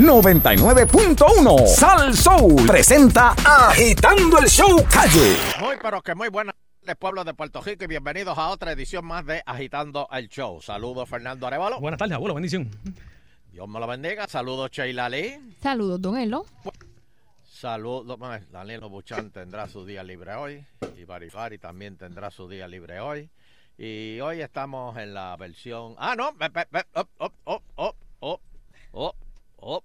99.1 Sal Soul presenta Agitando el Show Calle. Muy, pero que muy buenas tardes, pueblo de Puerto Rico, y bienvenidos a otra edición más de Agitando el Show. Saludos, Fernando Arevalo. Buenas tardes, abuelo, bendición. Dios me lo bendiga. Saludos, Sheila Lee. Saludos, don Elo. Saludos, Danilo Buchan tendrá su día libre hoy. Y Barifari también tendrá su día libre hoy. Y hoy estamos en la versión. Ah, no. ve, ve, ve, op, op, op, op,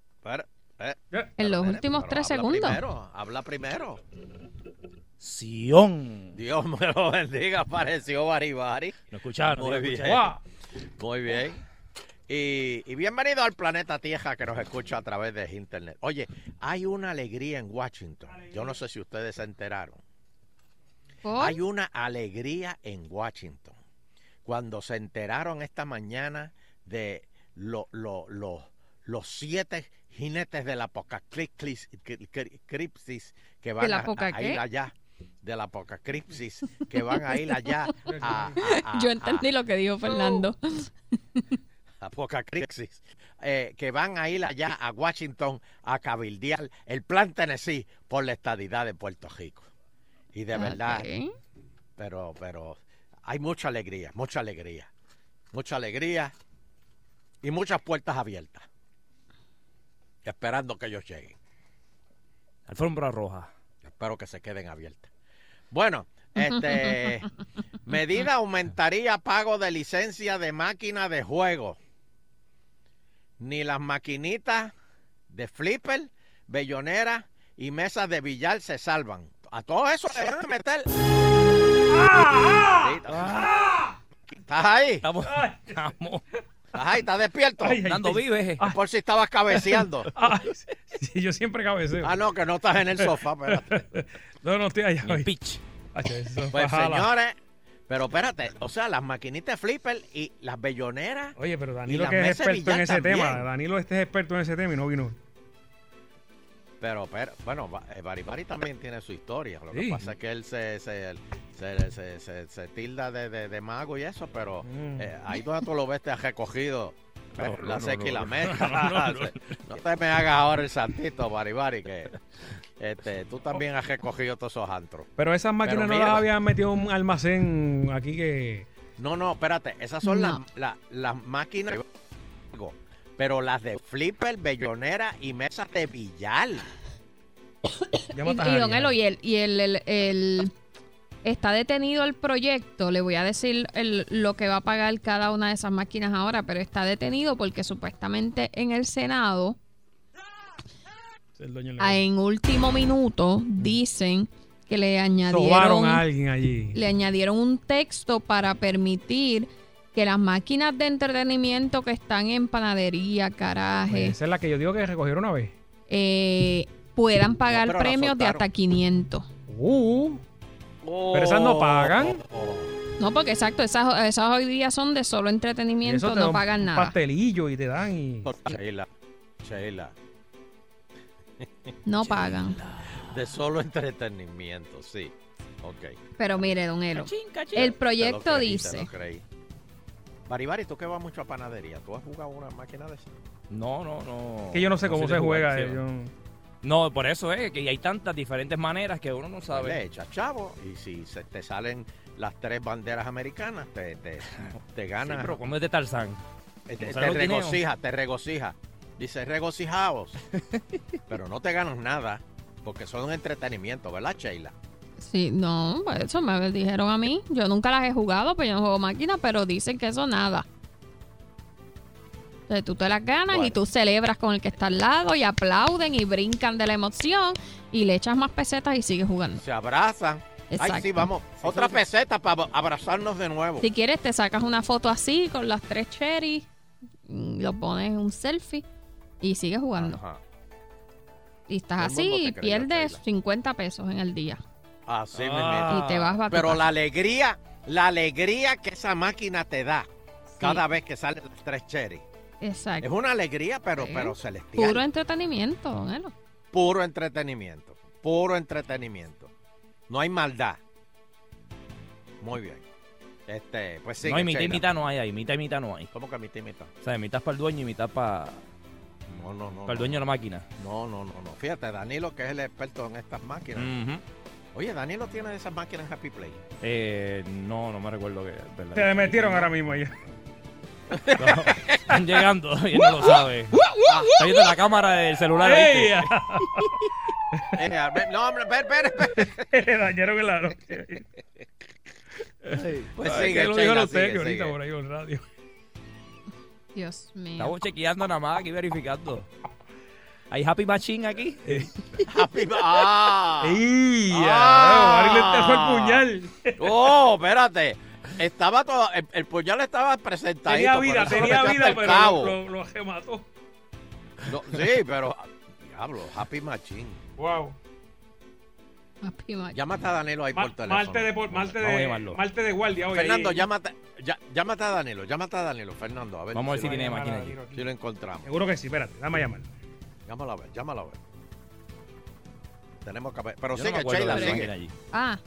En los últimos tres habla segundos. Primero, habla primero. Sion. Dios me lo bendiga. Apareció Baribari. ¿No escucharon? Muy ¿No bien. escucharon? Muy bien. Y, y bienvenido al planeta Tierra que nos escucha a través de internet. Oye, hay una alegría en Washington. Yo no sé si ustedes se enteraron. ¿Por? Hay una alegría en Washington. Cuando se enteraron esta mañana de lo- lo- lo- los siete jinetes del apocalipsis que van ¿Del a- ir allá. Del apocalipsis que van a ir allá a, a- a- Yo entendí lo que dijo Fernando. Apocalipsis, eh, que van a ir allá a Washington a cabildear el plan Tennessee por la estadidad de Puerto Rico. Y de verdad, pero, pero hay mucha alegría, mucha alegría, mucha alegría y muchas puertas abiertas, esperando que ellos lleguen. Alfombra roja. Espero que se queden abiertas. Bueno, este medida aumentaría pago de licencia de máquina de juego. Ni las maquinitas de flipper, bellonera y mesas de billar se salvan. A todo eso le van a meter. Sí, ¿Estás ahí? Estamos, estamos ¿Estás ahí? ¿Estás despierto? Ay, ay. dando vives. Por si estabas cabeceando. Ay, sí, yo siempre cabeceo. Ah, no, que no estás en el sofá. espérate. No, no estoy allá hoy. pitch. Ay, eso Pues señores, pero espérate, o sea, las maquinitas flipper y las belloneras. Oye, pero Y Danilo que es experto en ese también. tema. Danilo este es experto en ese tema y no vino. Pero, pero bueno, eh, Baribari también tiene su historia. Lo que Sí. pasa es que él se, se, se, se- se- se tilda de, de- de mago y eso, pero Mm. eh, ahí donde tú lo ves te has recogido No, no, la no, seca y no, la no. mezcla. No, no, no. No te me hagas ahora el santito, Baribari, que este, tú también has recogido todos esos antros. Pero esas máquinas no mira. las habían metido en un almacén aquí que. No, no, espérate, esas son No. las, las, las máquinas, pero las de flipper, bellonera y mesas de billar. Ya Y, y don alguien. Elo, y el, y el, el- el- está detenido el proyecto. Le voy a decir el- lo que va a pagar cada una de esas máquinas ahora, pero está detenido porque supuestamente en el Senado, El en último minuto, dicen que le añadieron, a alguien allí. le añadieron un texto para permitir que las máquinas de entretenimiento que están en panadería, garaje, Esa es la que yo digo que recogieron una vez. eh, puedan pagar premios de hasta 500. Uh, Pero esas no pagan. No, porque exacto, esas, esas hoy día son de solo entretenimiento, no pagan un nada. pastelillo y te dan y. Sheila, Sheila, No pagan. de solo entretenimiento, sí. Ok. Pero mire, don Elo, Cachín, cachín. el proyecto creí, dice. Baribari, tú que vas mucho a panadería, ¿tú has jugado una máquina de esas? No, no, no. Que yo no sé cómo se jugar, juega. sí, eh, yo- No, por eso es que hay tantas diferentes maneras que uno no Pues sabe. le echas chavo y si se te salen las tres banderas americanas, te, te, te Sí, ganas. pero como es de Tarzán. Te, te guineos. regocija, te regocija. Dice regocijaos. pero no te ganas nada porque son entretenimiento, ¿verdad, Sheila? Sí, no, pues eso me dijeron a mí. Yo nunca las he jugado, pues yo no juego máquina, pero dicen que eso nada. Entonces tú te las ganas y tú celebras con el que está al lado y aplauden y brincan de la emoción y le echas más pesetas y sigues jugando. Se abrazan. Ay, sí, vamos. Otra peseta para abrazarnos de nuevo. Si quieres, te sacas una foto así con las tres cherries, mm, lo pones en un selfie y sigues jugando. Ajá. Y estás así y pierdes Sheila. 50 pesos en el día. Así Ah. mismito. Y te vas a Pero la alegría, la alegría que esa máquina te da Sí, cada vez que salen las tres cherry. Es Exacto. una alegría, pero, Sí. pero celestial. Puro entretenimiento, don. Puro entretenimiento. Puro entretenimiento. No hay maldad. Muy bien. Este, pues sí. no hay mitad y mitad no hay ahí. Mitad y mitad no hay. ¿Cómo que mitad y mitad? O sea, mitad para el dueño y mitad para No, no, no. Para el dueño de la máquina. No, no, no, no. Fíjate, Danilo, que es el experto en estas máquinas. Ujú. Oye, Danilo tiene esas máquinas Happy Play. Eh, no, no me recuerdo que. Se le metieron ahora mismo allá. No, están llegando y él no lo sabe. Está viendo la cámara del celular. ¡Ey! ¿viste? A ver, no, hombre, espera, espera, espera. Le dañaron el aro. Pues Ay, sigue, que lo dijo Sheila, los sigue, teques ahorita sigue. por ahí en radio. Dios mío. Estamos chequeando nada más aquí verificando. ¿Hay Happy Machine aquí? Happy Ah. ¡Ey! Ah. Le enterró el puñal. Oh, espérate. Estaba todo, el, el puñal estaba presentadito. Tenía vida, tenía vida, pero lo, lo, remató. No, sí, pero diablo, Happy Machine. Wow. Happy Machine. Llámate a Danilo ahí Ma- por teléfono. Malte de, por- a de. Malte de guardia hoy. Fernando, ahí. llámate, ya- llámate a Danilo, llámate a Danilo, Fernando, a ver Vamos a ver si tiene máquina aquí. si lo encontramos. Seguro que sí, espérate, dame a llamarlo. Llámalo a ver, llámalo a ver. Tenemos que ver. Pero Yo no me sigue, acuerdo Sheila, sigue. allí. Ah.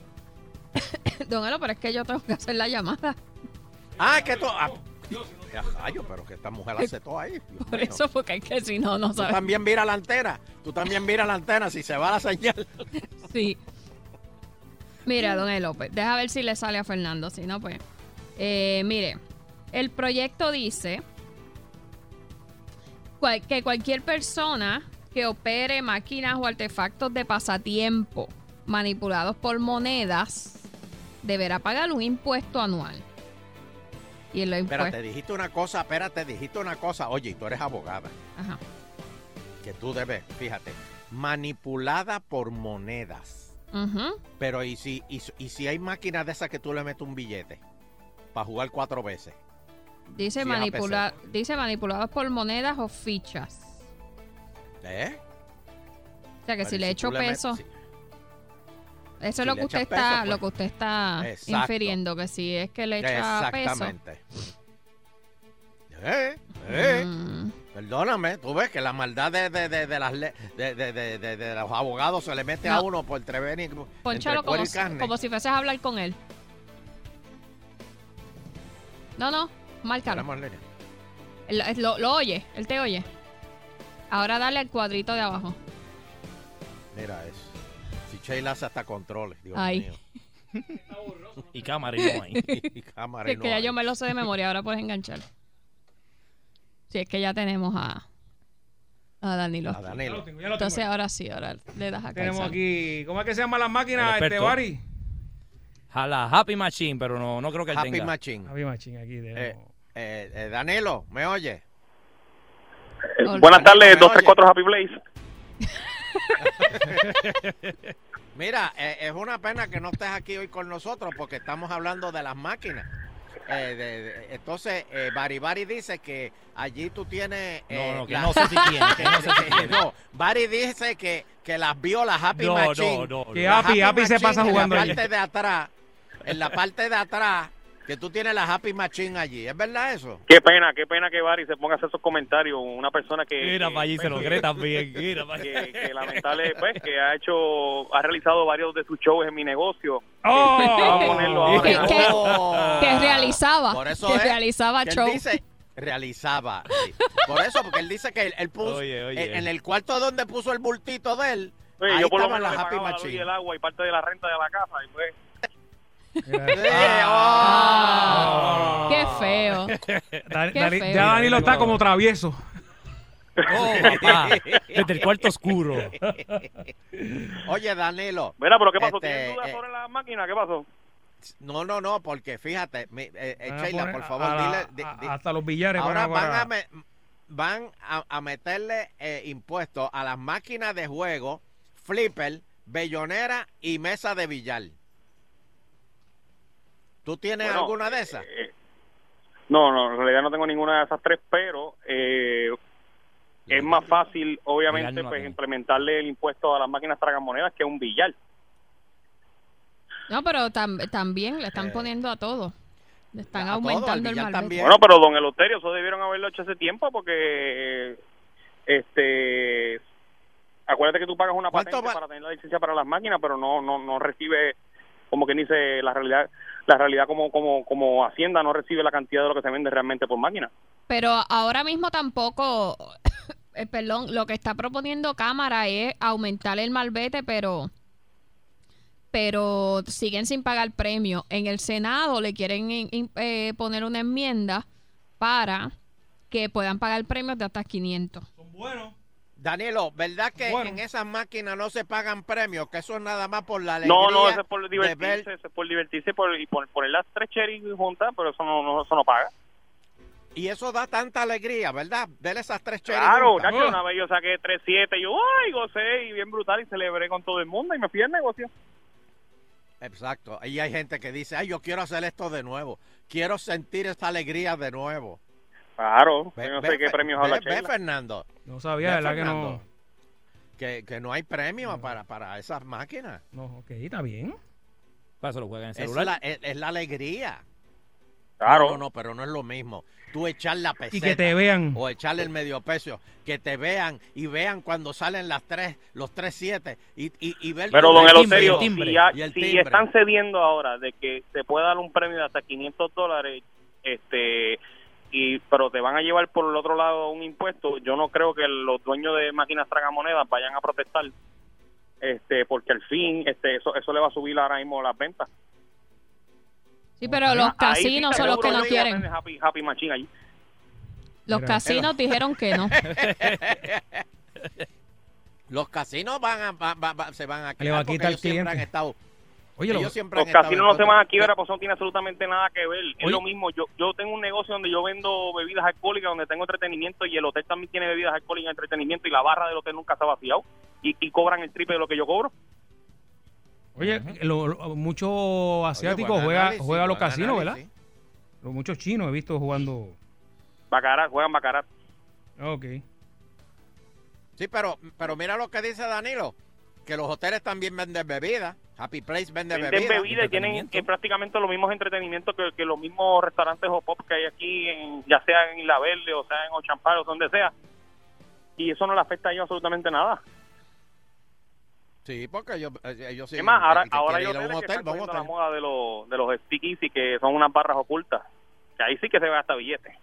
Don Elo, pero es que yo tengo que hacer la llamada. Ah, que tú. Ah, rayo, pero que esta mujer hace todo ahí. Dios Por mío. eso, porque es que si no, no Tú sabes. también vira la antena. Tú también vira la antena si se va la señal. Sí. Mira, don Elo, pues, deja ver si le sale a Fernando. Si no, pues. Eh, mire, el proyecto dice cual- que cualquier persona que opere máquinas o artefactos de pasatiempo manipulados por monedas deberá pagar un impuesto anual. Y el impuesto. Espérate, dijiste una cosa, espérate, dijiste una cosa. Oye, y tú eres abogada. Ajá. Que tú debes, fíjate, manipulada por monedas. Ujú. Pero ¿y si, y, y si hay máquinas de esas que tú le metes un billete para jugar cuatro veces? Dice, manipula dice manipulados por monedas o fichas. ¿Eh? O sea que Pero si ¿y le echo peso, si- eso es lo que usted está, peso, pues. lo que usted está Exacto. infiriendo, que si es que le echa peso. Exactamente. ¿Eh? ¿Eh? mm, Perdóname, tú ves que la maldad de, de, de, de las le- de, de, de, de- de los abogados se le mete a No. uno por y ponchalo como, y carne. como si fueses a hablar con él. No, no, márcalo. Él- Lo, lo oye, él te oye. Ahora dale al cuadrito de abajo. Mira eso. Si Sheila hace hasta controles, Dios Ay. mío. Y cámara y no hay. Y cámara Que, y no que ya hay. yo me lo sé de memoria, ahora puedes enganchar. Si es que ya tenemos a, a Danilo. A Ya lo Danilo. tengo, ya lo Entonces tengo. ahora sí, ahora le das a Tenemos calzar. aquí, ¿cómo es que se llaman las máquinas, este. Bari? Jala Happy Machine, pero no, no creo que él Happy tenga. Machine. Javi Machín, aquí tenemos. Eh, eh, Danilo, ¿me oye? Hola. Buenas tardes, ¿Me oye? 234 Happy Blaze. Mira, eh, es una pena que no estés aquí hoy con nosotros porque estamos hablando de las máquinas. Eh, de- de- entonces, eh, Bari Bari dice que allí tú tienes... eh, No, no, que la- no sé si tiene, que no sé si tiene. No, Bari dice que, que las vio las Happy No, Machine. no, no, no. Que La Happy, Happy se pasa jugando En allí. la parte de atrás, en la parte de atrás, que tú tienes la Happy Machine allí. ¿Es verdad eso? Qué pena, qué pena que Barry se ponga a hacer esos comentarios. Una persona que. Mira para allí, se lo cree también. Mira para allí. que, que lamentable, pues, que ha hecho, ha realizado varios de sus shows en mi negocio. ¡Oh! Vamos a ponerlo ahora. Que- que- que realizaba, Por eso que es realizaba que él show. dice realizaba. sí. Por eso, porque él dice que él, él puso Oye, oye. En, en el cuarto donde puso el bultito de él. Oye, ahí yo por lo menos las Happy la luz y Machine. el agua y parte de la renta de la casa. Y pues. Oh. Qué feo. Dani- Qué Dani- feo. ya Danilo está como travieso. Oh, papá. Desde el cuarto oscuro. Oye, Danilo. mira, pero ¿qué pasó? Este, ¿Tienes dudas eh, sobre la máquina? ¿Qué pasó? No, no, no, porque fíjate, mi- eh, eh, Sheila, por favor, la- dile. di- a- di- hasta los billares. ahora van a- van a, me- van a, a meterle eh, impuestos a las máquinas de juego, flipper, bellonera y mesa de billar. ¿Tú tienes Bueno, alguna de esas? eh, no, no, en realidad no tengo ninguna de esas tres, pero eh, es más fácil, obviamente, no pues implementarle el impuesto a las máquinas tragamonedas que un billar. No, pero tam- también le están Eh, poniendo a todo. Le están a todo, aumentando el billar malvete. también. Bueno, pero don Eloterio, eso debieron haberlo hecho hace tiempo porque, este, acuérdate que tú pagas una ¿Cuánto patente para tener la licencia para las máquinas, pero no, no, no recibe, como que dice la realidad, la realidad como, como, como Hacienda no recibe la cantidad de lo que se vende realmente por máquina. Pero ahora mismo tampoco eh, perdón, lo que está proponiendo Cámara es aumentar el malvete, pero pero siguen sin pagar premio. En el Senado le quieren in- in- eh, poner una enmienda para que puedan pagar premios de hasta 500. Son buenos. Danilo, ¿verdad que Bueno. en esas máquinas no se pagan premios? Que eso es nada más por la alegría No, no, eso es por divertirse, ver- eso es por divertirse por, y por poner las tres cherries juntas, pero eso no, no, eso no paga. Y eso da tanta alegría, ¿verdad? Ver esas tres cherries Claro, juntas. chacho, una vez yo saqué 3-7 y yo, ay, gocé y bien brutal y celebré con todo el mundo y me fui al negocio. Exacto. Ahí hay gente que dice, ay, yo quiero hacer esto de nuevo. Quiero sentir esta alegría de nuevo. Claro, Ve- yo no ve, sé qué premios ve- habla ve. Fernando. No sabía, ve, ¿verdad que Fernando, no? Que, que no hay premio para, para esas máquinas. No, ok, está bien. Para eso lo juegan en Es celular. la, es, es la alegría. Claro. No, no, pero no es lo mismo. Tú echar la peseta. Y que te vean. O echarle el medio peso. Que te vean y vean cuando salen las tres, los tres siete. Y, y, y ver Pero don timbre, Eloterio, el timbre. si, ya- Y el si timbre. están cediendo ahora de que se puede dar un premio de hasta 500 dólares, este, y pero te van a llevar por el otro lado un impuesto, yo no creo que los dueños de máquinas tragamonedas vayan a protestar, este, porque al fin, este, eso, eso le va a subir ahora mismo las ventas. Sí, pero los sí casinos son los que no quieren. Happy, happy Machine allí. Los casinos dijeron que no. Los casinos van a, va- va- va- se van a Le va a quedar porque quitar ellos siempre han clientes. estado. Oye, ellos lo, siempre Los estado casinos no se van a quiebra, pues no tiene absolutamente nada que ver. Es Oye. lo mismo, yo yo tengo un negocio donde yo vendo bebidas alcohólicas, donde tengo entretenimiento y el hotel también tiene bebidas alcohólicas y entretenimiento y la barra del hotel nunca se ha vaciado y, y cobran el triple de lo que yo cobro. oye lo- lo- muchos asiáticos juegan juega a los casinos, ¿verdad? Los muchos chinos he visto jugando. Bacarat, juegan bacarat. Ok. Sí, pero, pero mira lo que dice Danilo, que los hoteles también venden bebidas, Happy Place vende Venden bebidas. bebidas y tienen prácticamente los mismos entretenimientos que, que los mismos restaurantes o pop que hay aquí, en, ya sea en Isla Verde o sea en Ochampal o donde sea. Y eso no le afecta a ellos absolutamente nada. Sí, porque ellos, eh, ellos sí. es más, ahora, ahora un que hotel, están la moda de los, de los speakeasy que son unas barras ocultas. Que ahí sí que se ve hasta billetes.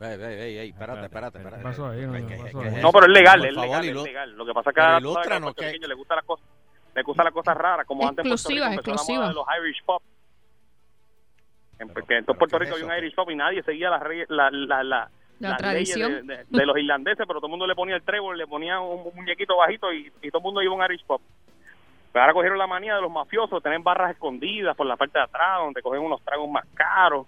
Ey, ey, ey, ey, espérate, espérate, espérate. ¿Qué pasó ahí? No, ¿Qué- no, qué- pasó qué ahí. es No, eso? pero es legal, es favor, legal, es legal. Lo que pasa es que a los ¿qué? les gustan las cosas, les gustan las cosas raras, como antes en Puerto Rico de los Irish pop. En, Pero- que en todo Puerto ¿qué es Rico hay eso? un Irish pop y nadie seguía la, la, la, La las leyes tradición. de, de- de los irlandeses, pero todo el mundo le ponía el trébol, le ponía un muñequito bajito y, y todo el mundo iba a un Irish pop. Pero ahora cogieron la manía de los mafiosos, tener barras escondidas por la parte de atrás, donde cogen unos tragos más caros.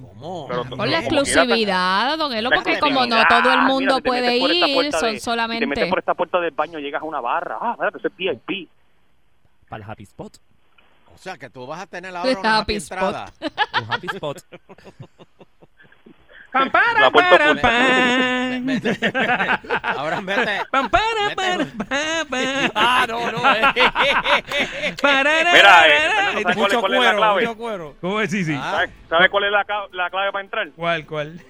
¿Cómo? Pero- Por la exclusividad, don Elo, porque como no todo el Mira, mundo te puede ir, son de- Si te solamente... metes por esta puerta del baño, llegas a una barra. Ah, espérate, eso es VIP. Para el happy spot. O sea, que tú vas a tener ahora una Happy happy spot. entrada. Un happy spot. Pam, para, La puerta para, ahora mete... Pam, para, para, pa, pa. ah, no, no. Eh. Mira, eh, parará. ¿sabes cuál es- mucho cuál es la clave? mucho cuero. ¿Cómo es? Sí, sí. Ah, ¿Sabes, sabes cuál es la clave para entrar? ¿Cuál, cuál?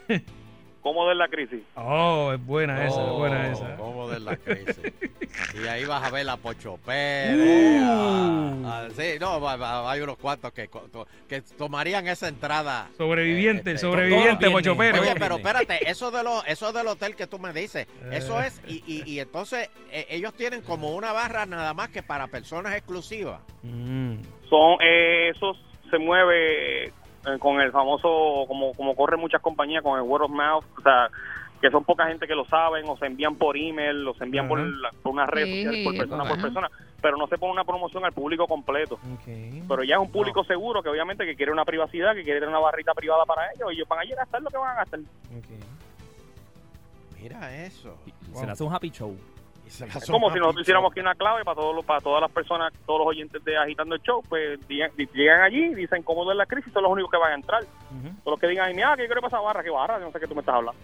¿Cómo dar la crisis? Oh, es buena esa, es buena esa. ¿Cómo de la crisis? Y ahí vas a ver a Pocho Pérez. Uh. a- a- sí, no, va- va- hay unos cuantos que, que tomarían esa entrada. Sobreviviente, Eh, este, sobreviviente, Pocho. Pérez. Oye, pero espérate, eso de lo, eso del hotel que tú me dices, eso Eh. es, y, y, y entonces eh, ellos tienen como una barra nada más que para personas exclusivas. Mm. Son, eh, eso se mueve con el famoso, como, como corren muchas compañías, con el word of mouth. O sea, que son poca gente que lo saben, o se envían por email, o se envían por, la- por una red Sí, social, por persona por persona, pero no se pone una promoción al público completo. Pero ya es un público seguro que obviamente que quiere una privacidad, que quiere tener una barrita privada para ellos, y ellos van a ir a gastar lo que van a gastar. Mira eso. Se le hace un happy show. La Es son como si nosotros hiciéramos aquí una clave para todos los, para todas las personas, todos los oyentes de Agitando el Show, pues llegan allí, dicen cómo es la crisis, son los únicos que van a entrar. Ujú. Todos los que digan, mira, que yo quiero pasar barra, que barra, Yo no sé qué tú me estás hablando.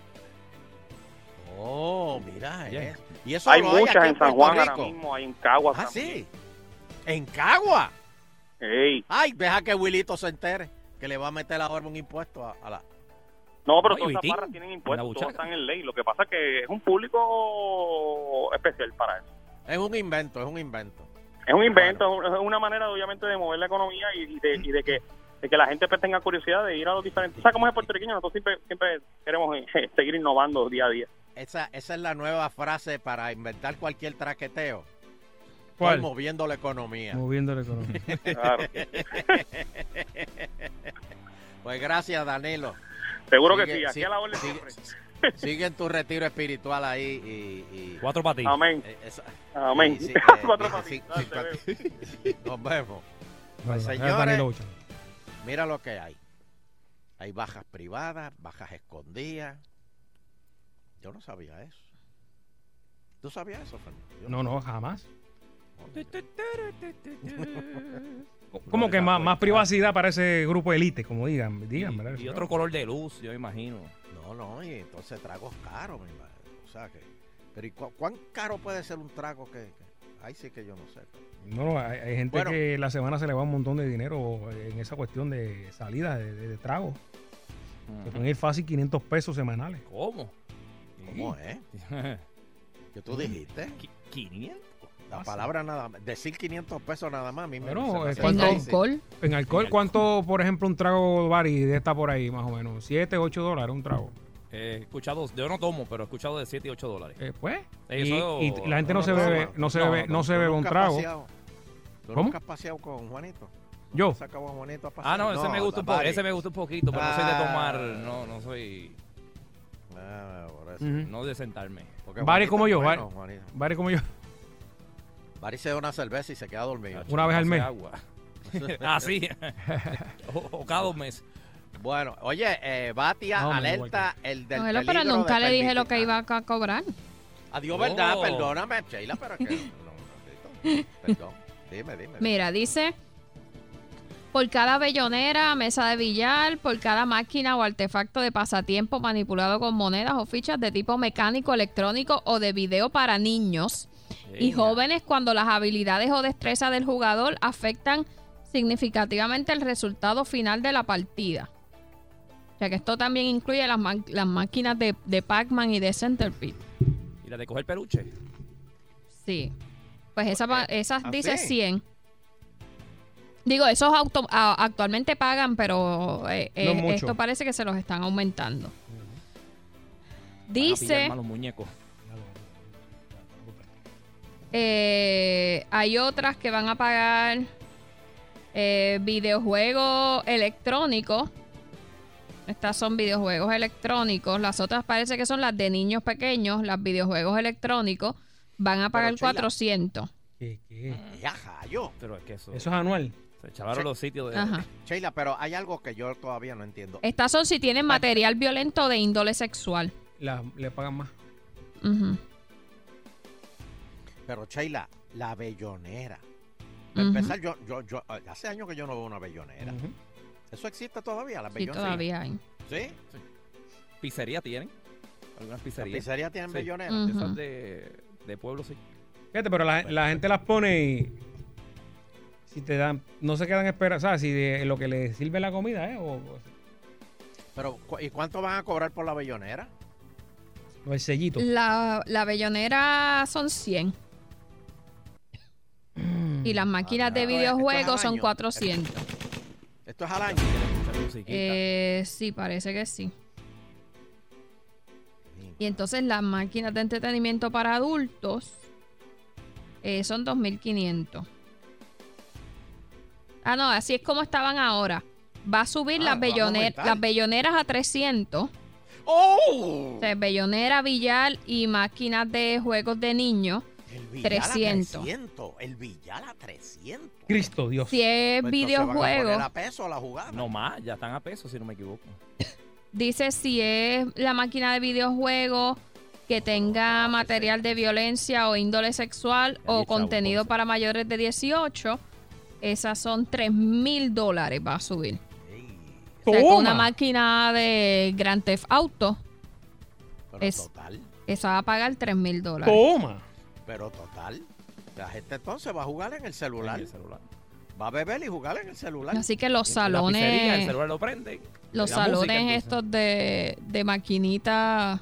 Oh, mira eso. Y eso Hay muchas aquí en San Juan ahora mismo, hay en Caguas Ah, también. sí. En Cagua. Ey. Ay, deja que Wilito se entere que le va a meter ahora un impuesto a, a la. No, pero Ay, todas esas barras tienen impuestos, todas están en ley. Lo que pasa es que es un público especial para eso. Es un invento, es un invento. Es un invento, es una manera obviamente de mover la economía y, de, y de que de que la gente pues, tenga curiosidad de ir a los diferentes. O sea, como es puertorriqueño, nosotros siempre, siempre queremos eh, seguir innovando día a día. Esa, esa es la nueva frase para inventar cualquier traqueteo. ¿Cuál? Estoy moviendo la economía. Moviendo la economía. Claro. Pues gracias, Danilo. Seguro que sí, aquí sigue- a la orden sigue- siempre. Sigue en tu retiro espiritual ahí y... y- Cuatro ti. Amén. eh, esa- Amén. sí, sí, Cuatro eh, cuatro- Nos vemos. Bueno, Pues, es señores. Mira lo que hay. Hay bajas privadas, bajas escondidas. Yo no sabía eso. ¿Tú sabías eso, Fernando? No, no, jamás. Como que más, más privacidad para ese grupo de élite, como digan. digan ¿verdad? Y, otro color de luz, yo imagino. No, no, y entonces tragos caros, mi madre. O sea que. Pero ¿y cu- cuán caro puede ser un trago que.? que- Ahí sí que yo no sé. No, no, hay, hay gente Bueno. que la semana se le va un montón de dinero en esa cuestión de salida, de, de, de trago. Se pueden ir fácil 500 pesos semanales. ¿Cómo? ¿Cómo es? ¿Qué tú dijiste? Qui- 500. La palabra nada más. Decir 500 pesos nada más. A mí me Bueno, me eh, En alcohol. En alcohol, ¿cuánto, por ejemplo, un trago Bari de esta por ahí, más o menos? ¿7, 8 dólares un trago? He escuchado, yo no tomo, pero he escuchado de 7 y 8 dólares. Eh, pues, y, Eso- y la gente no, no se bebe, no se No, bebe, no, no se ¿Tú bebe un trago. paseado? ¿Tú ¿Cómo? nunca has paseado con Juanito? Yo, ¿Has sacado a Juanito a pasear? Ah, no, ese me gusta un poco, ese me gusta un poquito, pero no soy de Ah. tomar, no, no soy, Ah, por eso. Ujú. no de sentarme. Bari como bueno. Bari como yo. Bari se da una cerveza y se queda dormido. Una vez al mes. agua. ah, sí. o, o cada dos meses. Bueno, oye, eh, Batia No, alerta el del peligro pero nunca de le dije lo que iba a cobrar. Adiós, verdad, Oh. perdóname, Sheila, pero que... No, no, perdón. Dime, dime. Mira, dice, por cada bellonera, mesa de billar, por cada máquina o artefacto de pasatiempo manipulado con monedas o fichas de tipo mecánico, electrónico o de video para niños y jóvenes cuando las habilidades o destrezas del jugador afectan significativamente el resultado final de la partida. O sea que esto también incluye las, máquinas de, de Pac-Man y de Centerpid. Y la de coger peluche. Sí. Pues esa, esas ¿ah, dice sí? 100. Digo, esos auto, a- actualmente pagan, pero eh, eh, esto parece que se los están aumentando. Van a Dice, los muñecos. Eh, hay otras que van a pagar eh, videojuegos electrónicos. Estas son videojuegos electrónicos. Las otras parece que son las de niños pequeños. Las videojuegos electrónicos van a pagar Sheila. 400. ¿Qué, qué? Ya, jayo. Pero es que eso, Eso es anual. se Sí. los sitios de... Ajá. Sheila, pero hay algo que yo todavía no entiendo. Estas son si tienen material violento de índole sexual. La- le pagan más. Ujú, Pero, Sheila, la. Para ujú. empezar, yo, yo, yo, hace años que yo no veo una bellonera. Ujú. ¿Eso existe todavía, la Sí, bellonera? todavía hay. ¿Sí? ¿Pizzería tienen? ¿Algunas ¿Las pizzerías? pizzerías tienen Sí. bellonera? Mm. Esas Ujú. de, de pueblo, sí. Fíjate, pero la, la gente las pone y si te dan, no se quedan esperando, ¿sabes? Si de lo que le sirve la comida, ¿eh? O, Pero, ¿cu- ¿y cuánto van a cobrar por la bellonera? o el sellito. La, la bellonera son 100. Y las máquinas Ah, de videojuegos son año. 400. Esto es al año. Eh, sí, parece que sí. Y entonces las máquinas de entretenimiento para adultos eh, son 2.500. Ah, no, así es como estaban ahora. Va a subir Ah, las, a belloner- las belloneras a 300. ¡Oh! O sea, bellonera, billar y máquinas de juegos de niños. El billar 300. a 300. El billar a 300. Cristo Dios. Si es Pues entonces van a poner videojuego, a peso la jugada. No más, ya están a peso, si no me equivoco. dice si es la máquina de videojuegos que tenga material de violencia o índole sexual o chavo, contenido para mayores de 18, esas son 3 mil dólares va a subir. O sea, una máquina de Grand Theft Auto, pero Es- total. esa va a pagar 3 mil dólares. Toma. Pero total. La gente entonces va a jugar en el celular. En el celular. Va a beber y jugar en el celular. Así que los En la pizzería, el salones, celular lo prende. los música, salones estos de, de maquinitas,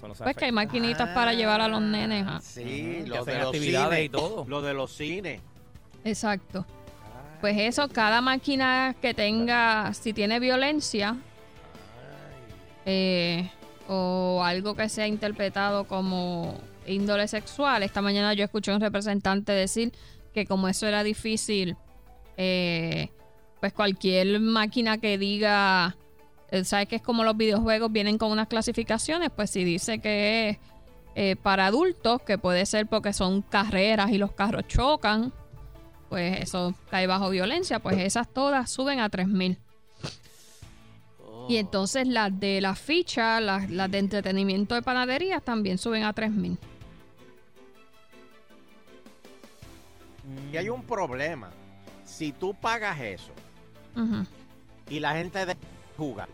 no pues que hay maquinitas para llevar a los nenes. ah. Sí, lo de los actividades cines. y todo. Lo de los cines. Exacto. Pues eso, cada máquina que tenga, si tiene violencia eh, o algo que sea interpretado como índole sexual, esta mañana yo escuché a un representante decir que como eso era difícil, eh, pues cualquier máquina que diga, eh, ¿sabes que es como los videojuegos vienen con unas clasificaciones? Pues si dice que es eh, para adultos, que puede ser porque son carreras y los carros chocan, pues eso cae bajo violencia, pues esas todas suben a 3000. Y entonces las de la ficha, las, las de entretenimiento de panadería también suben a 3000. Y hay un problema. Si tú pagas eso Ujú. y la gente de jugar,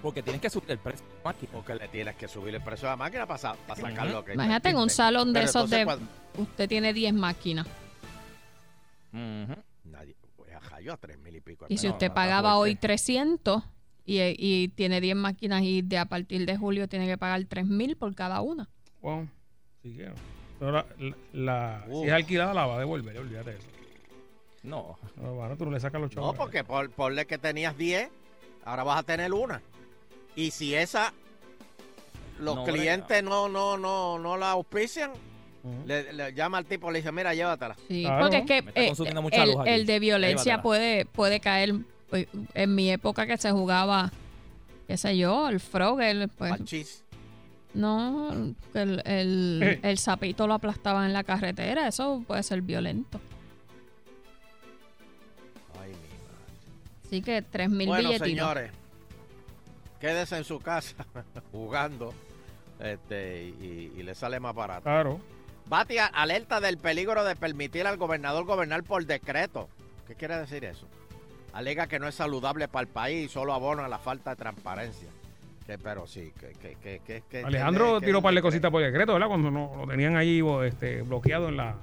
Porque tienes que subir el precio de la máquina. porque le tienes que subir el precio de la máquina para, sa- para sacar lo que Imagínate en un salón de Pero esos de... cuando- Usted tiene 10 máquinas. Ujú. Nadie, pues a yo a tres mil y pico. Y si usted no, pagaba hoy fuerte. 300 y, y tiene 10 máquinas y de a partir de julio tiene que pagar 3000 por cada una. Wow. Sí que no. La, la- si es alquilada, la va a devolver, olvídate de eso. No. No, bueno, tú no le sacas los chavos. No, porque por, ponle que tenías 10, ahora vas a tener una. Y si esa, los No clientes no, no, no, no la auspician, le, le llama al tipo y le dice, mira, llévatela. Sí, Claro. porque es que eh, el, el de violencia Llévatela. puede, puede caer. pues, En mi época que se jugaba, qué sé yo, el Frogger, pues Parchís. No, que el, el, Eh. el sapito lo aplastaban en la carretera, eso puede ser violento. Ay, mi madre. Así que 3000 Bueno, billetitos. señores, quédese en su casa jugando este, y, y le sale más barato. Claro. Batia alerta del peligro de permitir al gobernador gobernar por decreto. ¿Qué quiere decir eso? Alega que no es saludable para el país y solo abona la falta de transparencia. Que, pero sí, que... que, que, que- que- Alejandro que- tiró un par de que- cositas por decreto, ¿verdad? Cuando no, lo tenían ahí este, bloqueado en la,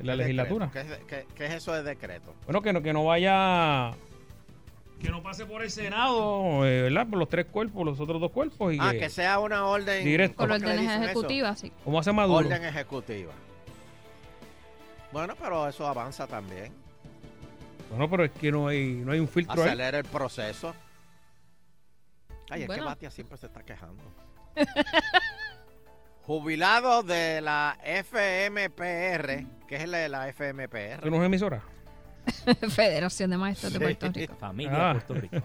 en la ¿qué legislatura. ¿Qué, qué- qué es eso de decreto? Bueno, que no, que no vaya. Que no pase por el Senado, eh, ¿verdad? Por los tres cuerpos, los otros dos cuerpos. Y Ah, que, que sea una orden... Directo. Con ¿cómo que le órdenes ejecutivas, sí. ¿Cómo hace Maduro? Orden ejecutiva. Bueno, pero eso avanza también. Bueno, pero es que no hay, no hay un filtro ahí. Acelera el proceso. Ay, es que Batia siempre se está quejando. Jubilado de la FMPR, ¿qué es la de la FMPR? ¿Eso no es emisora? Federación de Maestros de. Puerto Rico. Familia Ah. Puerto Rico.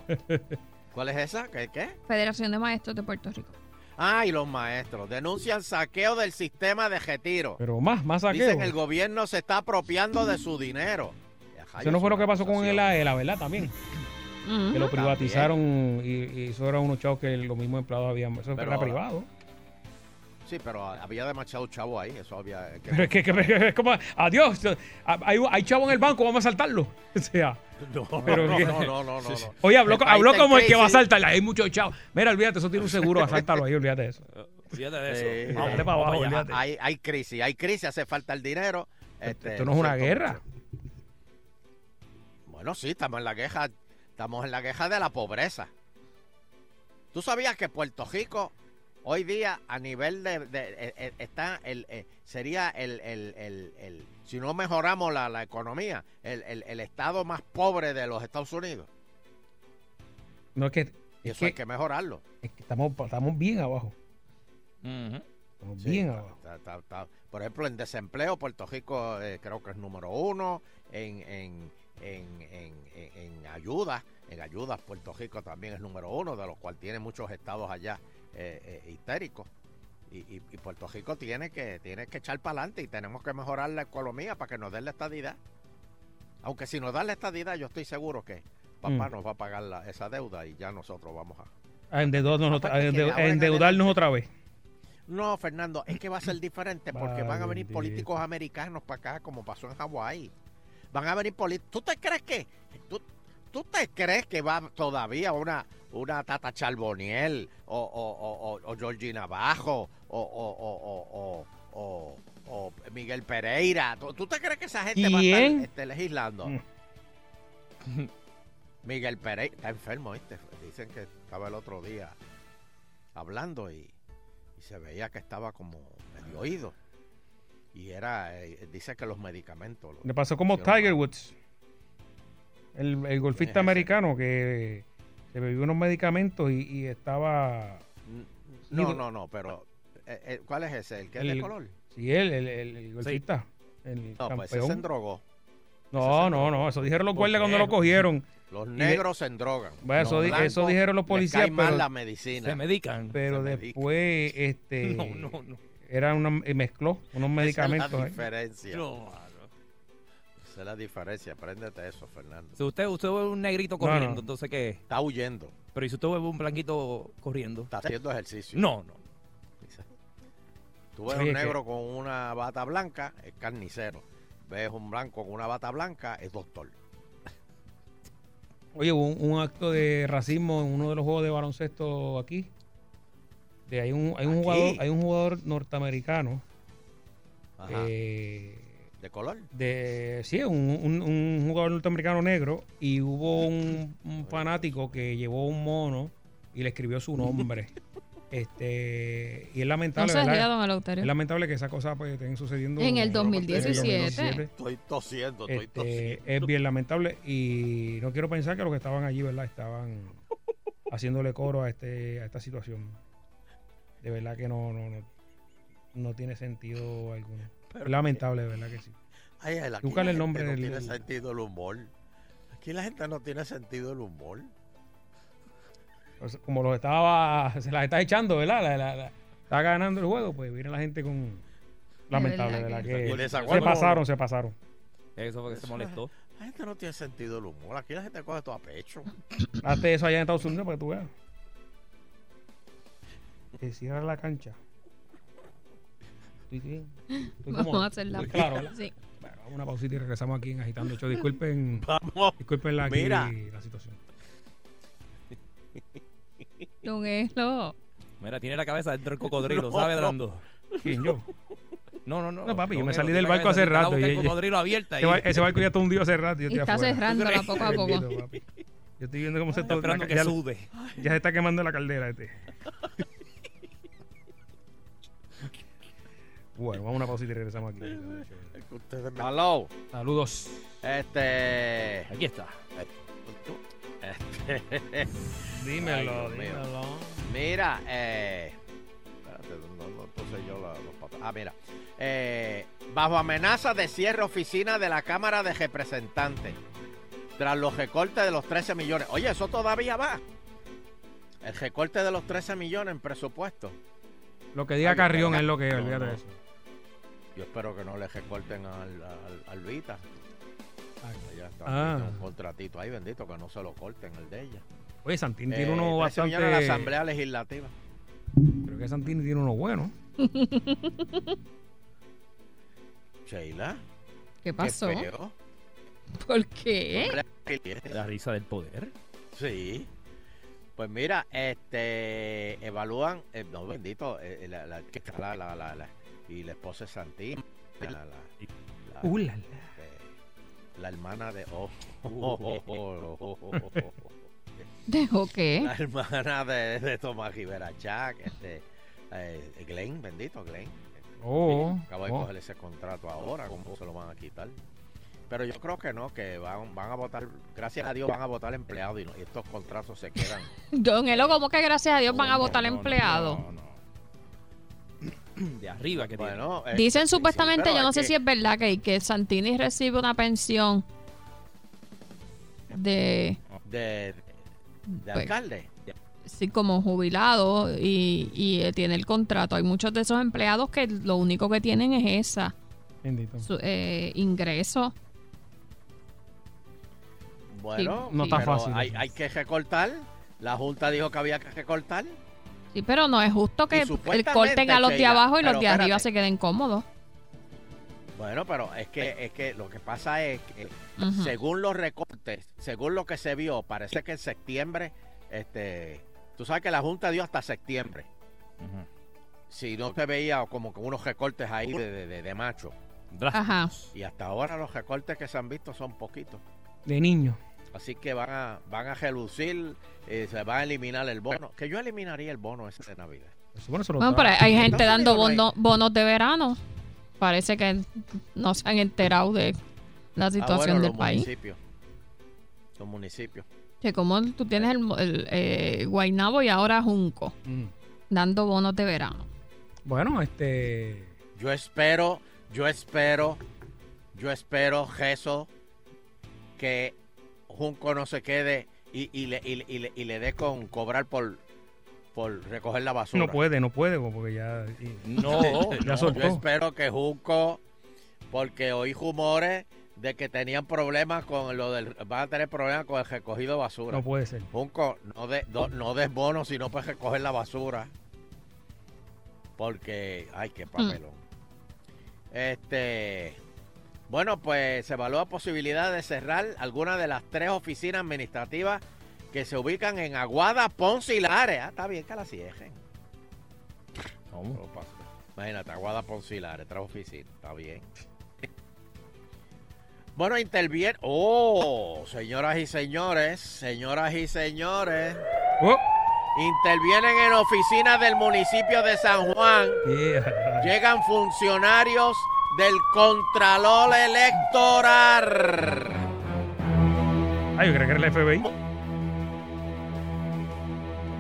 ¿Cuál es esa? ¿Qué? qué? Federación de Maestros de Puerto Rico. Ah, y los maestros denuncian saqueo del sistema de retiro. Pero más, más saqueo. Dicen el gobierno se está apropiando de su dinero. Eso no fue lo que pasó con el AELA, ¿verdad? También. Que lo privatizaron y, y eso era unos chavos que los mismos empleados habían. Eso Pero- era privado. Sí, pero había demasiado chavo ahí. Eso había. que- Pero es que, que- es como, adiós, hay, hay chavo en el banco, vamos a saltarlo. O sea, No, Pero no, no, no, no, no, oye, habló, habló como el que va a saltarla. Hay muchos chavos. Mira, olvídate, eso tiene un seguro, asáltalo ahí, olvídate de eso. Fíjate de eso. Vamos, abajo, olvídate. Hay, hay crisis, hay crisis, hace falta el dinero. Este, Esto no es una guerra. mucho. Bueno, sí, estamos en la queja, estamos en la queja de la pobreza. ¿Tú sabías que Puerto Rico hoy día a nivel de, de- eh, eh, está el eh, sería el, el- el- el- si no mejoramos la, la economía, el, el- el estado más pobre de los Estados Unidos? No es que, Y es eso hay que, mejorarlo. es que estamos, estamos bien abajo. Estamos Sí, bien está- abajo. está- está- está. Por ejemplo, en desempleo, Puerto Rico eh, creo que es número uno. En, en, en, en, en- ayudas, en ayudas, Puerto Rico también es número uno, de los cuales tiene muchos estados allá eh, eh, histéricos. Y, y- y Puerto Rico tiene que, tiene que echar para adelante y tenemos que mejorar la economía para que nos den la estadidad. Aunque si nos dan la estadidad, yo estoy seguro que papá Mm. nos va a pagar la- esa deuda y ya nosotros vamos a, A endeudarnos, otra- a endeudarnos otra vez. No, Fernando, es que va a ser diferente porque van a venir políticos americanos para acá, como pasó en Hawái. Van a venir políticos. ¿Tú te crees que tú, tú te crees que va todavía una una Tata Charboniel o, o, o, o- o Georgina Bajo o, o, o, o, o- o- o Miguel Pereira? ¿Tú, tú te crees que esa gente va a estar este, legislando? Mm. Miguel Pereira está enfermo, ¿viste? Dicen que estaba el otro día hablando y, y se veía que estaba como medio oído. Y era, eh, dice que los medicamentos. lo- Le pasó como Tiger. Woods. El, el golfista americano que se bebió unos medicamentos y, y estaba. No, no, no, pero eh, eh, ¿cuál es ese? ¿El que es de color? Sí, el, el, el- el golfista. El No, pues ese se endrogó. no, se no, no. Eso dijeron los guardias cuando lo cogieron. Los negros se endrogan. Bueno, eso eso dijeron los les policías, cae mal pero- la medicina. Se medican. Pero Se después, este. No, no, no. Era una, eh, mezcló unos medicamentos. Esa es la diferencia. No. Esa es la diferencia. Apréndete eso, Fernando. Si usted, usted ve un negrito corriendo, no. entonces ¿qué? Está huyendo. Pero ¿y si usted ve un blanquito corriendo? Está haciendo ejercicio. No, no. Tú ves Oye, un que- negro con una bata blanca, es carnicero. Ves un blanco con una bata blanca, es doctor. Oye, hubo un, un acto de racismo en uno de los juegos de baloncesto aquí. De, hay, un, hay, un Aquí. jugador, hay un jugador norteamericano. Ajá. eh, ¿De color? de sí, un, un- un jugador norteamericano negro. Y hubo un, un fanático que llevó un mono y le escribió su nombre. este Y es No lamentable, se ría, ¿verdad? don Es lamentable que esas cosas pues, estén sucediendo En el en 2017. Estoy tosiendo, estoy Este, tosiendo. es bien lamentable y no quiero pensar que los que estaban allí, ¿verdad? Estaban haciéndole coro a este a esta situación. De verdad que no no, no, no tiene sentido alguno. Pero es lamentable, de verdad que sí. Ay, ay, aquí Búscale la el gente nombre no del- tiene sentido el humor. Aquí la gente no tiene sentido el humor. Como los estaba, se las está echando, ¿verdad? La, la- la- está ganando el juego, pues viene la gente con lamentable, verdad ¿verdad? que- Que Y les se pasaron, se pasaron. Eso fue que se molestó. La gente no tiene sentido el humor. Aquí la gente coge todo a pecho. Hazte eso allá en Estados Unidos para que tú veas. Que cierra la cancha. Estoy bien. Estoy Vamos cómodo. a hacerla. Estoy claro, ¿verdad? Sí. Bueno, vamos a una pausita y regresamos aquí en Agitando Show. Disculpen, Vamos. disculpen la, aquí Mira. la situación. Don Elo. Mira, tiene la cabeza dentro del cocodrilo, No, ¿sabe, no. Dando? ¿Quién yo? No, no, no. No, papi, yo me salí del barco hace rato, y- el cocodrilo abierta Ese, ahí. bar- ese barco ya está hundido hace rato. y Yo Y estoy está afuera. cerrándola poco a poco. Bendito, papi. Yo estoy viendo cómo se Está está, esperando que ya, sude. ya se está quemando la caldera este. Bueno, vamos a una pausita y regresamos aquí. Hello. Saludos. Este. Aquí está. este- Dímelo, Ay, dímelo. Mira, eh. Espérate, no, no puse yo la- los papeles. Ah, mira. Eh, bajo amenaza de cierre oficina de la Cámara de Representantes. Tras los recortes de los 13 millones. Oye, eso todavía va. El recorte de los 13 millones en presupuesto. Lo que diga Ay, Carrión es lo que es, No, olvídate no. de eso. Yo espero que no le recorten al, al, al Vita. Ella está Ah. tiene un contratito ahí, bendito, que no se lo corten el de ella. Oye, Santini tiene Eh, uno 13 millones en la bastante. Asamblea Legislativa. Creo que Santini tiene uno bueno. Sheila. ¿Qué pasó? Qué. ¿Por qué? La risa del poder. Sí. Pues mira, este evalúan, eh, no bendito, eh, está la, la, la, la- y la esposa de Santín, la, la, la, la- Uh, la, la. hermana de oh, oh, oh. ¿Dejó qué? la hermana de, de Tomás Rivera Chac, este eh, Glenn, bendito Glenn. Oh, Acaba de oh. coger ese contrato ahora, ¿cómo se lo van a quitar? Pero yo creo que no, que van, van a votar, gracias a Dios van a votar empleados y, no- y estos contratos se quedan. Don Elo, ¿cómo que gracias a Dios van a votar no, no, empleados? no, no. De arriba que tiene. Bueno, eh, Dicen sí, sí, supuestamente, yo no sé que- si es verdad que, que Santini recibe una pensión de, de, de Pues, alcalde. sí, como jubilado y, y eh, tiene el contrato. Hay muchos de esos empleados que lo único que tienen es esa, su, eh, ingreso. Bueno, No está fácil Hay, hay que recortar. La Junta dijo que había que recortar. Sí, pero no es justo que el corten a los de abajo y los de arriba espérate. se queden cómodos. Bueno, pero es que, es que lo que pasa es que según los recortes, según lo que se vio, parece que en septiembre, este, tú sabes que la Junta dio hasta septiembre. Ujú. Si no se veía como que unos recortes ahí de, de, de- de macho. Ajá. Y hasta ahora los recortes que se han visto son poquitos. De niño. Así que van a, van a relucir, eh, se va a eliminar el bono. Que yo eliminaría el bono ese de Navidad. Bueno, se lo Bueno, da. pero hay gente dando bono- bonos de verano. Parece que no se han enterado de la Ah, situación bueno, del los país. municipios. los municipios. Que como tú tienes el, el, eh, Guaynabo y ahora Junco, Mm. dando bonos de verano. Bueno, este. Yo espero, yo espero, yo espero, Jesús, que Junco no se quede y, y le, y, le- y le- y le dé con cobrar por, por recoger la basura. No puede, no puede, porque ya. y- No, Ya no. Yo espero que Junco, porque oí rumores de que tenían problemas con lo del, van a tener problemas con el recogido de basura. no puede ser. Junco, no, de, do- no des bonos si no puedes recoger la basura. Porque, ay, qué papelón. Este, bueno, pues se evalúa posibilidad de cerrar alguna de las tres oficinas administrativas que se ubican en Aguada, Ponce y Lares. Ah, está bien que la cierren. Imagínate, Aguada, Ponce y Lares, tres oficinas. Está bien. Bueno, interviene. Oh, señoras y señores, señoras y señores. ¡Oh! Intervienen en oficinas del municipio de San Juan. Yeah. Llegan funcionarios del Contralor Electoral. Ay, yo creo que era el FBI.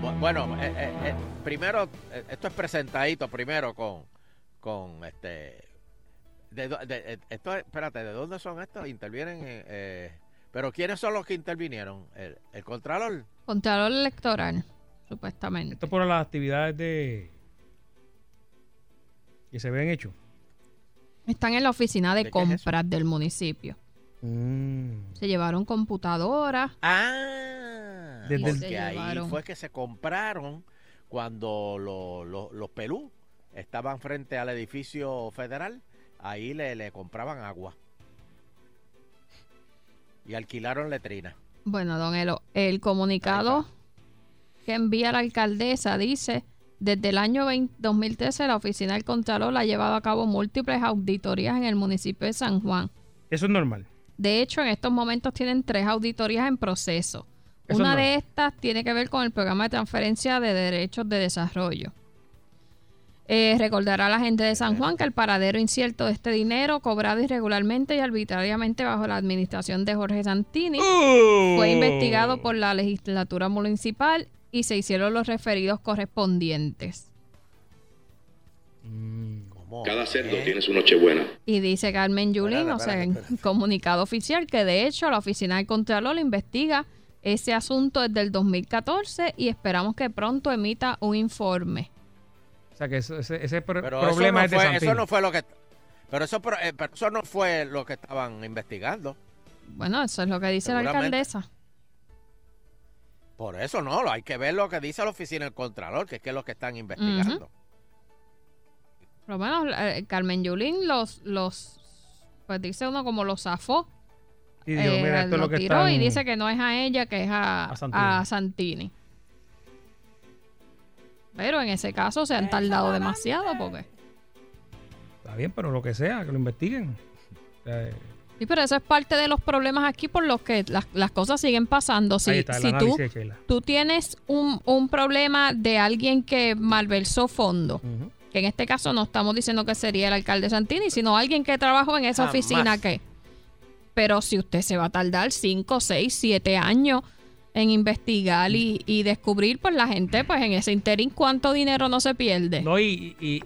Bu- Bueno, eh, eh, eh, primero, eh, esto es presentadito primero con, con este... De, de- esto, es- espérate, ¿de dónde son estos? Intervienen, en, eh, pero ¿quiénes son los que intervinieron? ¿El, el Contralor? Contralor electoral, supuestamente. Esto es por las actividades de. que se ven hechos. Están en la oficina de compras del municipio. Mm. Se llevaron computadoras. Ah, Desde Se ahí llevaron. fue que se compraron cuando lo- lo- los pelú estaban frente al edificio federal. Ahí le, le compraban agua. Y alquilaron letrina. Bueno, don Elo, el comunicado que envía la alcaldesa dice, desde el año 20 2013 la oficina del Contralor ha llevado a cabo múltiples auditorías en el municipio de San Juan. Eso es normal. De hecho, en estos momentos tienen tres auditorías en proceso. Eso Una no. de estas tiene que ver con el programa de transferencia de derechos de desarrollo. Eh, recordará a la gente de San Juan que el paradero incierto de este dinero, cobrado irregularmente y arbitrariamente bajo la administración de Jorge Santini, fue investigado por la legislatura municipal y se hicieron los referidos correspondientes. Mm. Cada cerdo ¿Eh? tiene su nochebuena. Y dice Carmen Yulín, Espérate, o sea, espérate, en espérate. comunicado oficial, que de hecho la oficina del Contralor investiga ese asunto desde el 2014 y esperamos que pronto emita un informe. O sea que eso- ese, ese pro- Pero problema es eso, no de fue, eso no fue lo que... Pero eso, eh, pero eso no fue lo que estaban investigando. Bueno, eso es lo que dice la alcaldesa. Por eso no, lo- hay que ver lo que dice la oficina del Contralor, que es que es lo que están investigando. Por lo menos eh, Carmen Yulín los, los, pues dice uno como los zafó. Y digo, eh, mira, esto es lo que tiró y están- dice que no es a ella, que es a, A Santini. a Santini. Pero en ese caso se han tardado demasiado porque... Está bien, pero lo que sea, que lo investiguen. O sea, eh, Sí, pero eso es parte de los problemas aquí por los que las, las cosas siguen pasando. Si, está si tú, tú tienes un, un problema de alguien que malversó fondos, Ujú. que en este caso no estamos diciendo que sería el alcalde Santini, sino alguien que trabajó en esa Jamás. oficina que... Pero si usted se va a tardar 5, 6, 7 años en investigar y, y descubrir, pues la gente, pues en ese interín, ¿cuánto dinero no se pierde? No, y- y-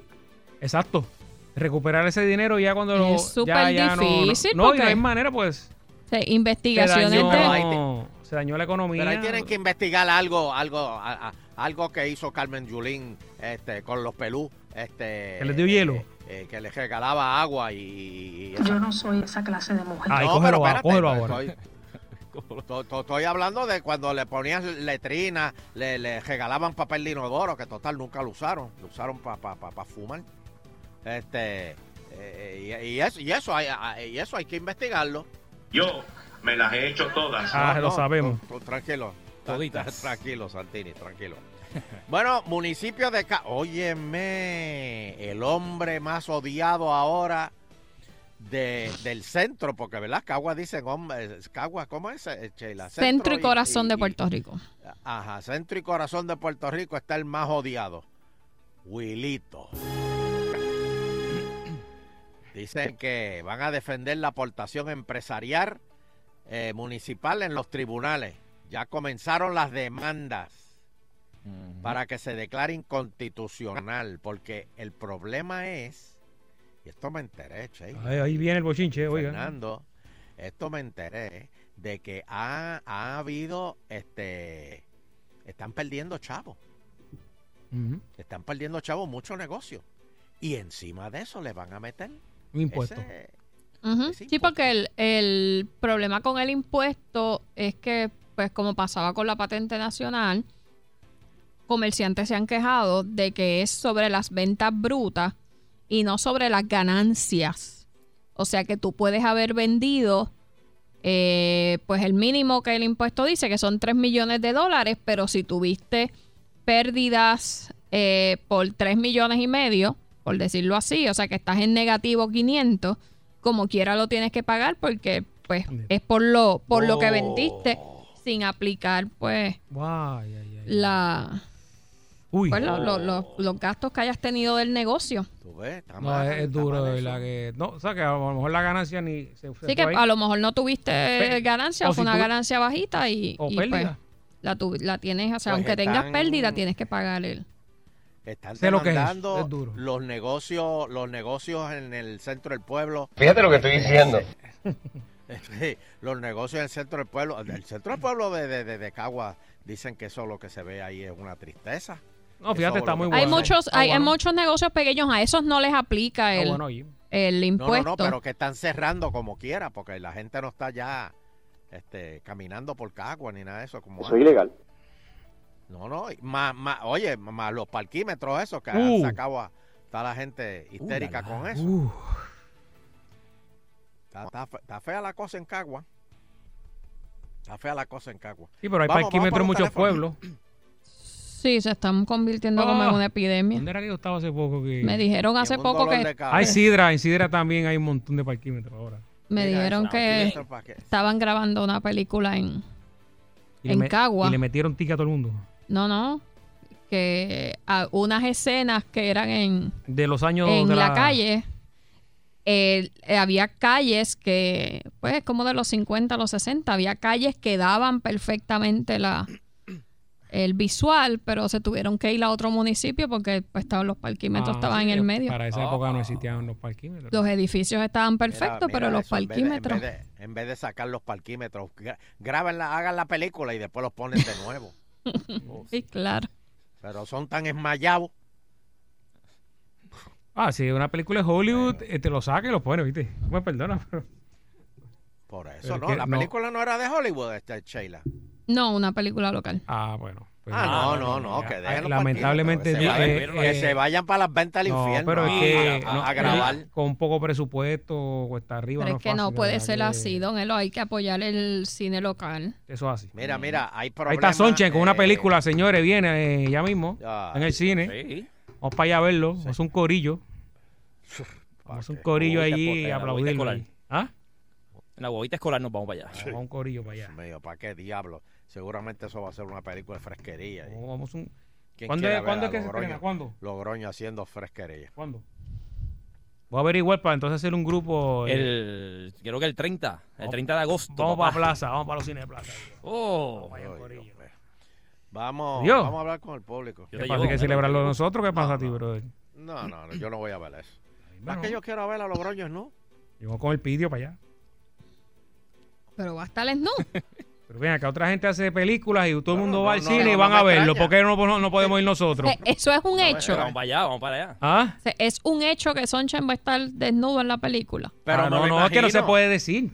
exacto. Recuperar ese dinero ya cuando lo. Es súper ya- ya no- no- difícil No, y porque- no hay manera, pues. O sea, Se investigaciones dañó, de... Se dañó la economía. Pero ahí tienen que investigar algo, algo, a- a- algo que hizo Carmen Yulín este, con los pelú, este, Que les dio hielo. eh, eh, que les regalaba agua y. Yo no soy esa clase de mujer. Ay, No, cógelo, pero espérate, cógelo pues, ahora. Estoy, to- to- estoy hablando de cuando le ponían letrina, le, le regalaban papel de inodoro, que total nunca lo usaron, lo usaron para pa, pa- pa fumar. Este, eh, y, y eso, y, eso hay, y eso hay que investigarlo. Yo me las he hecho todas. Ah, lo sabemos. tú- tú tranquilo. Toditas. Tranquilo, Santini, tranquilo. Bueno, municipio de Ca Óyeme, el hombre más odiado ahora de, del centro, porque verdad, Cagua dicen hombre, Cagua, ¿cómo es, eh, Sheila? Centro y corazón de y- Puerto Rico. Ajá, centro y corazón de Puerto Rico está el más odiado. Wilito. Dicen que van a defender la aportación empresarial eh, municipal en los tribunales. Ya comenzaron las demandas para que se declare inconstitucional, porque el problema es, y esto me enteré, Che, Ahí, ahí viene el bochinche, oiga. Fernando, esto me enteré de que ha, ha habido, este, están perdiendo chavos, están perdiendo chavos muchos negocios. Y encima de eso le van a meter Un impuesto. ese- Sí, porque el, el problema con el impuesto es que, pues como pasaba con la patente nacional, comerciantes se han quejado de que es sobre las ventas brutas y no sobre las ganancias. O sea que tú puedes haber vendido, eh, pues el mínimo que el impuesto dice, que son 3 millones de dólares, pero si tuviste pérdidas eh, por 3 millones y medio, por decirlo así, o sea que estás en negativo 500, como quiera lo tienes que pagar porque pues es por lo por lo que vendiste sin aplicar pues la Uy. pues, lo- lo- lo- los gastos que hayas tenido del negocio. tú ves, está No, mal, es, es está duro, mal verdad que. No, o sea, que a lo mejor la ganancia ni se, se Así fue que ahí. a lo mejor no tuviste Pe- ganancia o fue si una ganancia bajita y, o y, pues, pérdida. la, tu- la tienes, o sea, Pues aunque tengas pérdida tienes que pagar el... Están Sé lo que es, demandando es duro. los negocios, los negocios en el centro del pueblo. Fíjate lo que estoy diciendo. Sí, los negocios en el centro del pueblo. El centro del pueblo de, de, de, de Cagua dicen que eso lo que se ve ahí es una tristeza. No, fíjate, Eso está muy bueno. Hay muchos, hay, hay bueno. muchos negocios pequeños, a esos no les aplica el, bueno, el No, impuesto. no, no, pero que están cerrando como quiera, porque la gente no está ya este, caminando por Cagua ni nada de eso. Como antes. ilegal. No, no, más, más, oye, más los parquímetros esos que Uh. han sacado a está la gente histérica la, la. con eso. Uh, Está, está fe- está fea la cosa en Cagua. Está fea la cosa en Cagua. sí, pero hay Vamos, parquímetros vamos en muchos teléfono. pueblos. Sí, se están convirtiendo como en Ah. una epidemia. ¿Dónde era que yo estaba hace poco? Que... Me dijeron hace poco que. Hay Sidra, en Sidra también hay un montón de parquímetros ahora. me Mira dijeron eso, que estaban grabando una película en En me- Cagua. Y le metieron tica a todo el mundo. No, no, que a unas escenas que eran en De los años en de la, calle eh, eh, había calles que pues como de los 50 a los 60 había calles que daban perfectamente la el visual, pero se tuvieron que ir a otro municipio porque pues estaban los parquímetros Ah, estaban sí, en el medio. Para esa época no existían los parquímetros. Los edificios estaban perfectos, mira pero los eso, en vez de- parquímetros. En vez, de, en vez de sacar los parquímetros, gra- grábenla, hagan la película y después los ponen de nuevo. Sí, claro. Pero son tan esmayados. Ah, si una película de Hollywood, eh, te lo saca y lo pone, ¿viste? Me perdona, pero... Por eso, Pero ¿no? La no- película no era de Hollywood, este, Sheila. No, una película local. Ah, bueno. Pues Ah, no, no, no, que Ah, dejen Lamentablemente... que se eh, vayan, que se vayan para las ventas al no, infierno. pero es que... a, no, a grabar. Con poco presupuesto, cuesta arriba, Pero no es que no fácil, puede ser Que así, don Elo. Hay que apoyar el cine local. Eso es así. Mira, mira, hay Ahí problemas. está Sonchen con una eh, película, señores, viene eh, ya mismo, en el cine. Sí. Vamos para allá a verlo, vamos a hacer un corillo. Vamos un corillo allí y aplaudirlo. ahí. ¿Ah? En la huevita escolar nos vamos para allá. Vamos a un corillo para allá. Dios mío, ¿para qué diablo? Seguramente eso va a ser una película de fresquería. Vamos vamos a un... ¿Quién ¿Cuándo, es, ver ¿cuándo a es que se Logroño? estrena? ¿Cuándo? Logroño haciendo fresquería. ¿Cuándo? Voy a averiguar para entonces hacer un grupo. eh, El, creo que el 30, el 30 de agosto. vamos papá. para Plaza, vamos para los cines de Plaza. Oh. Dios. Vamos, vamos a hablar con el público. ¿Qué pasa? llevo, ¿Hay que celebrarlo nosotros? ¿Qué pasa No, a ti, no. brother? No, no, no, yo no voy a ver eso. Más que yo quiero ver a Logroño, ¿no? yo voy con el pidio para allá. Pero va a estar no. Pero ven acá, otra gente hace películas y todo el mundo no, va al cine no, y van a verlo. ¿Por qué no, no- no podemos ir nosotros? Eh, Eso es un hecho. Vamos para allá, vamos para allá. ¿Ah? O sea, Es un hecho que Sunshine va a estar desnudo en la película. Pero Ah, no, no, es que no se puede decir.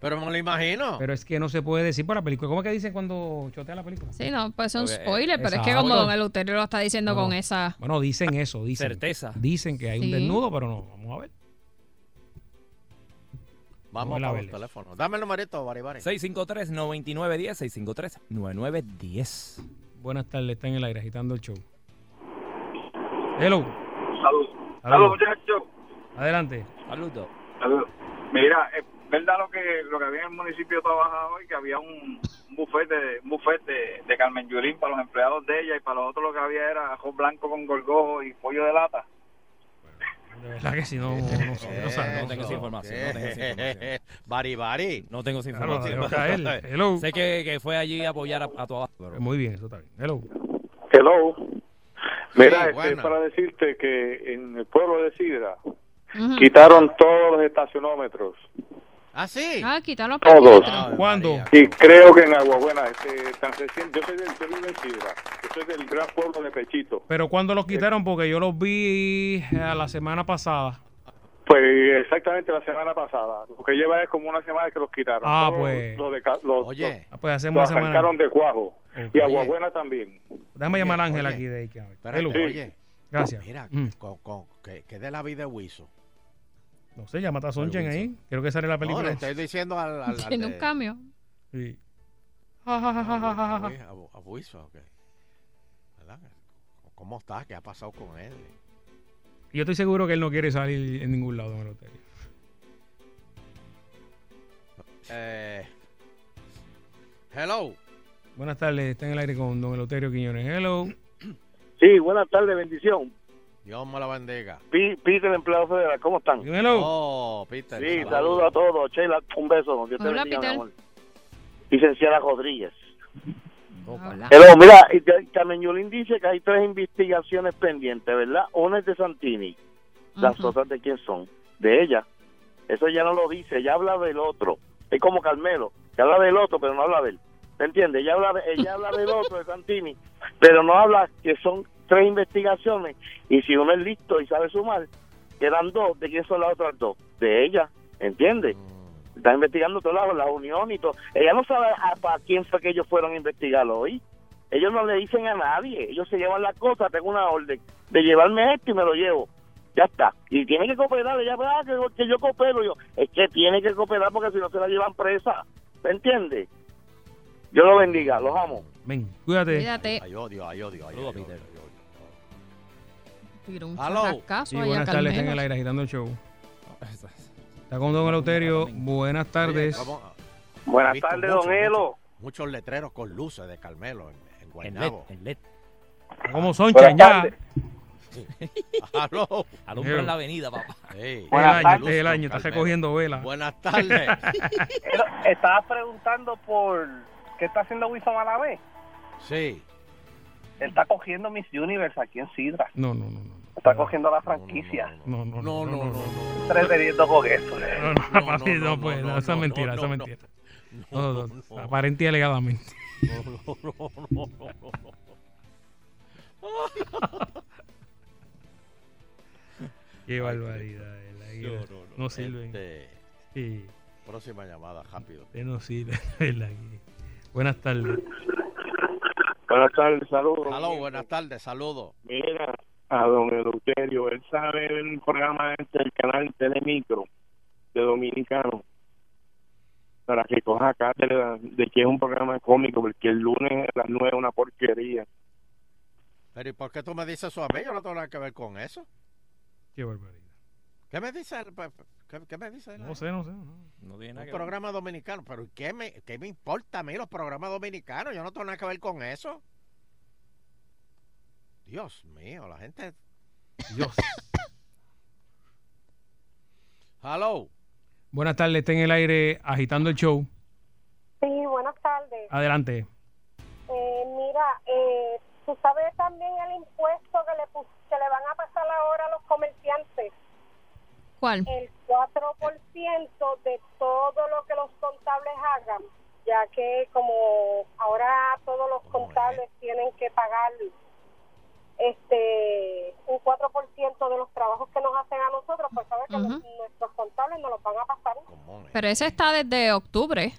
Pero me lo imagino. Pero es que no se puede decir por la película. ¿Cómo es que dicen cuando chotea la película? Sí, no, pues es un Ok, spoiler, pero es que como Don Eleuterio lo está diciendo No, con esa... Bueno, dicen eso, dicen. Certeza. Dicen que hay un desnudo, pero no. Vamos a ver. Vamos a los teléfonos. Dame el numerito, Bari Bari. 653-9910, 653-9910. Buenas tardes, está en el aire agitando el show. Hello. Saludos. Saludos. Saludos, muchachos. Adelante. Saludos. Saludos. Mira, es verdad lo que lo que había en el municipio de hoy, que había un, un buffet, de, un buffet de, de Carmen Yurín para los empleados de ella y para los otros lo que había era arroz blanco con gorgojo y pollo de lata. De verdad que si no, no, no. No tengo esa información, no tengo esa información. Bari, bari. No tengo esa información. Hello. Sé que, que fue allí a apoyar a, a tu abajo. pero- Muy bien, eso está bien. Hello. Hello. Mira, Sí, este, buena. para decirte que en el pueblo de Sidra Ujú. quitaron todos los estacionómetros ¿Ah, sí? Ah, quitar los Todos. Ave ¿Cuándo? Y creo que en Aguabuena, este, tan reciente, yo soy del yo vivo en Sidra, yo soy del gran pueblo de Pechito. Pero cuando los quitaron, porque yo los vi a la semana pasada. Pues exactamente la semana pasada, lo que lleva es como una semana que los quitaron. Ah, Todos pues. Los, de, ca- los, Oye, Ah, pues hacemos los una semana. arrancaron de cuajo. Y Ok. Aguabuena también. Déjame llamar a Ángel Oye. aquí de ahí. que espérate, oye. Gracias. Mira, Mm. con, con, que, que de la vida de Wiso. No sé, llámate a Sonchen ahí. Quiero que sale la No, película. le estoy diciendo al... al, al Tiene un cambio. Sí. a, Wiso, ok. ¿Verdad? ¿Cómo está? ¿Qué ha pasado con él? Yo estoy seguro que él no quiere salir en ningún lado, don Eleuterio. Eh, hello. Buenas tardes, está en el aire con don Eleuterio Quiñones. Hello. Sí, buenas tardes, bendición. Dios me la bendiga. Peter, empleado federal, ¿cómo están? Hello. Oh, Peter. Sí, saludos. a todos. Sheila, un beso. Dios te Hola, bendiga, mi Peter. amor. Licenciada Rodríguez. Hola. Hello, mira, te- Carmen Yulín dice que hay tres investigaciones pendientes, ¿verdad? Una es de Santini, las Ujú. otras de quién son, de ella. Eso ya no lo dice, ella habla del otro. Es como Carmelo, que habla del otro, pero no habla de él. ¿Me entiendes? Ella habla, de- ella habla del otro, de Santini, pero no habla que son tres investigaciones. Y si uno es listo y sabe sumar, quedan dos. ¿De quién son las otras dos? De ella, ¿entiendes? Mm, Está investigando todos lados, la unión y todo. Ella no sabe a- para quién fue que ellos fueron a investigarlo hoy. Ellos no le dicen a nadie. Ellos se llevan la cosa. Tengo una orden de llevarme esto y me lo llevo. Ya está. Y tiene que cooperar. Ella, ah, que, que yo coopero. Yo, es que tiene que cooperar porque si no se la llevan presa. ¿Me entiende? Yo lo bendiga. Los amo. Ven, cuídate. Cuídate. Ay, odio, ay, odio, ay, odio. Tiró un Aló. a buenas tardes, está en el aire agitando el show. Está con don Eleuterio. Buenas tardes. Buenas visto tardes, mucho, don Elo. mucho- Muchos letreros con luces de Carmelo en, en En LED, Guaynabo. en LED. Está como Sonchan ya. tardes. Aló. Alumbra en la avenida, papá. Hey, Es el Buenas año, tardes. es el año, está Carmelo. recogiendo velas. Buenas tardes. Estaba preguntando por qué está haciendo Wilson Malavé. sí. Él está cogiendo Miss Universe aquí en Sidra. No, no, no, no. Está cogiendo la franquicia. No, no, No, no, no, no. Entreteniendo con eso. No, no, No, no, no, esa es mentira, no, esa es mentira. No, No, no, no, no. aparente y alegadamente. No, no, no, no, no, no. Qué barbaridad. No, no, no. No sirven. Este, Sí, próxima llamada, rápido. no sirve. Buenas tardes. Buenas tardes, saludos. Aló, buenas tardes, saludos. Mira, a don Eleuterio, él sabe el programa este del canal Telemicro de Dominicano para que coja cátedra de que es un programa cómico, porque el lunes a las nueve es una porquería. Pero ¿y por qué tú me dices eso a mí? Yo no tengo nada que ver con eso. Qué barbaridad. ¿Qué me dice? el- ¿Qué, qué me dice? él? No sé, no sé. no. No tiene nada Un que ver. programa dominicano. ¿Pero ¿y qué me, qué me importa a mí los programas dominicanos? Yo no tengo nada que ver con eso. Dios mío, la gente... Dios. Hello. Buenas tardes, está en el aire agitando el show. Sí, buenas tardes. Adelante. Eh, mira, eh, tú sabes también el impuesto que le, que le van a pasar ahora a los comerciantes, ¿Cuál? el 4% de todo lo que los contables hagan, ya que como ahora todos los ¿Cómo contables tienen que pagar este un 4% de los trabajos que nos hacen a nosotros, pues sabes que los- nuestros contables nos los van a pasar. Pero ese está desde octubre.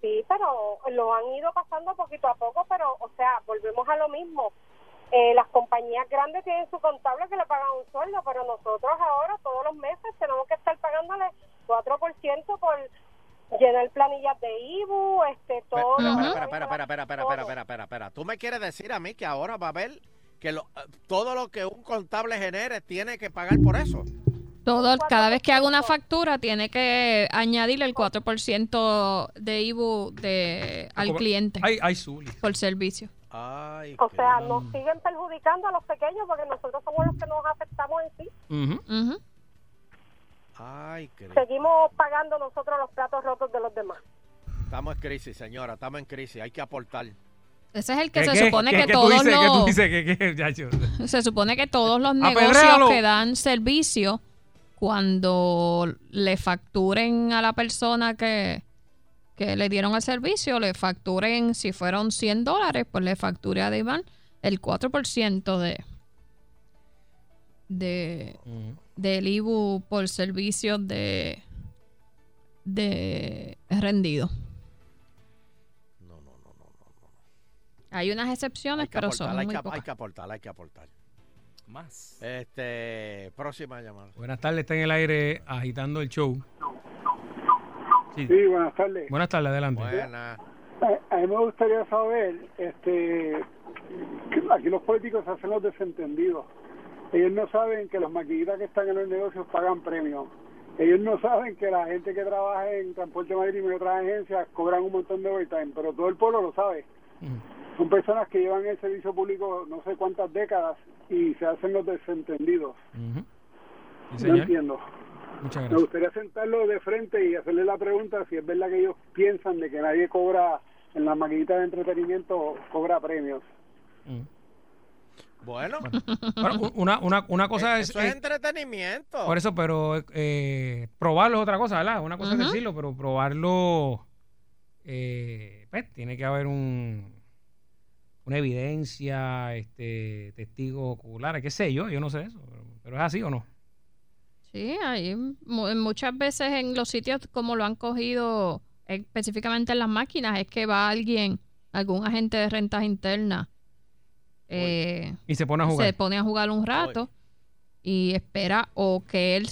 Sí, pero lo han ido pasando poquito a poco, pero, o sea, volvemos a lo mismo. Eh, las compañías grandes tienen su contable que le pagan un sueldo, pero nosotros ahora todos los meses tenemos que estar pagándole 4% por llenar planillas de IBU, este, todo. Espera, espera, espera, espera, espera, espera, espera, espera. ¿Tú me quieres decir a mí que ahora va a haber que lo- eh, todo lo que un contable genere tiene que pagar por eso? Todo, cada vez que haga una factura tiene que añadirle el 4% de IBU de, al cliente Ay, ay, por servicio. Ay, O sea, nos siguen perjudicando a los pequeños porque nosotros somos los que nos afectamos en sí. Ujú. Ay, qué- Seguimos pagando nosotros los platos rotos de los demás. Estamos en crisis, señora. Estamos en crisis. Hay que aportar. Ese es el que ¿Qué- se qué- supone qué- que qué todos los... Se supone que todos los negocios que dan servicio, cuando le facturen a la persona que, que le dieron el servicio, le facturen, si fueron 100 dólares, pues le facture a Iván el 4% de, de del IBU por servicios de, de rendido. Hay unas excepciones, Hay que pero aportar, son hay muy que, hay pocas. que aportar, hay que aportar. Más. Este, próxima llamada. Buenas tardes, está en el aire agitando el show. Sí. Sí, buenas tardes. Buenas tardes, adelante. Buena. A, a mí me gustaría saber, este, que aquí los políticos hacen los desentendidos. Ellos no saben que los maquillistas que están en los negocios pagan premios. Ellos no saben que la gente que trabaja en transporte marítimo y otras agencias cobran un montón de overtime, pero todo el pueblo lo sabe. Son personas que llevan el servicio público no sé cuántas décadas y se hacen los desentendidos. Sí, No entiendo. Muchas Me gustaría sentarlo de frente y hacerle la pregunta si es verdad que ellos piensan de que nadie cobra en las maquinitas de entretenimiento cobra premios. Bueno, Bueno, una, una, una cosa es... eso es eh, entretenimiento. Por eso, pero eh, probarlo es otra cosa, ¿verdad? Una cosa es decirlo, pero probarlo, eh, pues tiene que haber un una evidencia, este, testigos oculares, qué sé yo, yo no sé eso, pero, pero es así o no. Sí, hay mu- muchas veces en los sitios como lo han cogido específicamente en las máquinas, es que va alguien, algún agente de rentas internas, eh, Y se pone a jugar. se pone a jugar un rato y espera o que él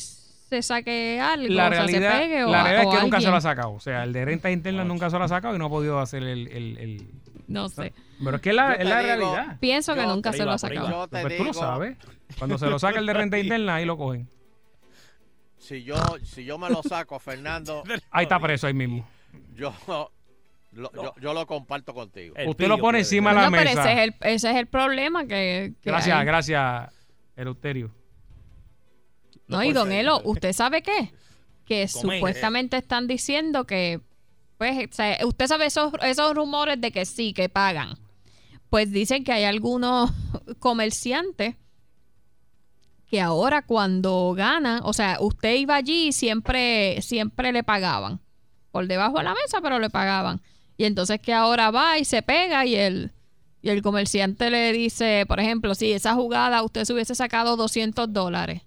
se saque algo, La o sea, realidad, se pegue o, la a- realidad o es que nunca se lo ha sacado. O sea, el de renta interna nunca se lo ha sacado y no ha podido hacer el... el, el- No sé. Pero es que es la, es la digo- realidad. Pienso que nunca se lo ha sacado. te Pues tú lo sabes. Cuando se lo saca el de renta interna, ahí lo cogen. Si yo, si yo me lo saco, Fernando, Ahí está preso, ahí mismo. yo, lo, yo, yo lo comparto contigo. Usted lo pone encima de la No, pero mesa. ese es el, ese es el problema que, que Gracias, hay. gracias, Eleuterio. No, y don Elo, ¿usted sabe qué? Que Come. supuestamente están diciendo que, pues, o sea, usted sabe esos, esos rumores de que sí, que pagan. Pues dicen que hay algunos comerciantes que ahora cuando ganan, o sea, usted iba allí y siempre, siempre le pagaban. Por debajo de la mesa, pero le pagaban. Y entonces que ahora va y se pega y el, y el comerciante le dice, por ejemplo, si esa jugada usted se hubiese sacado 200 dólares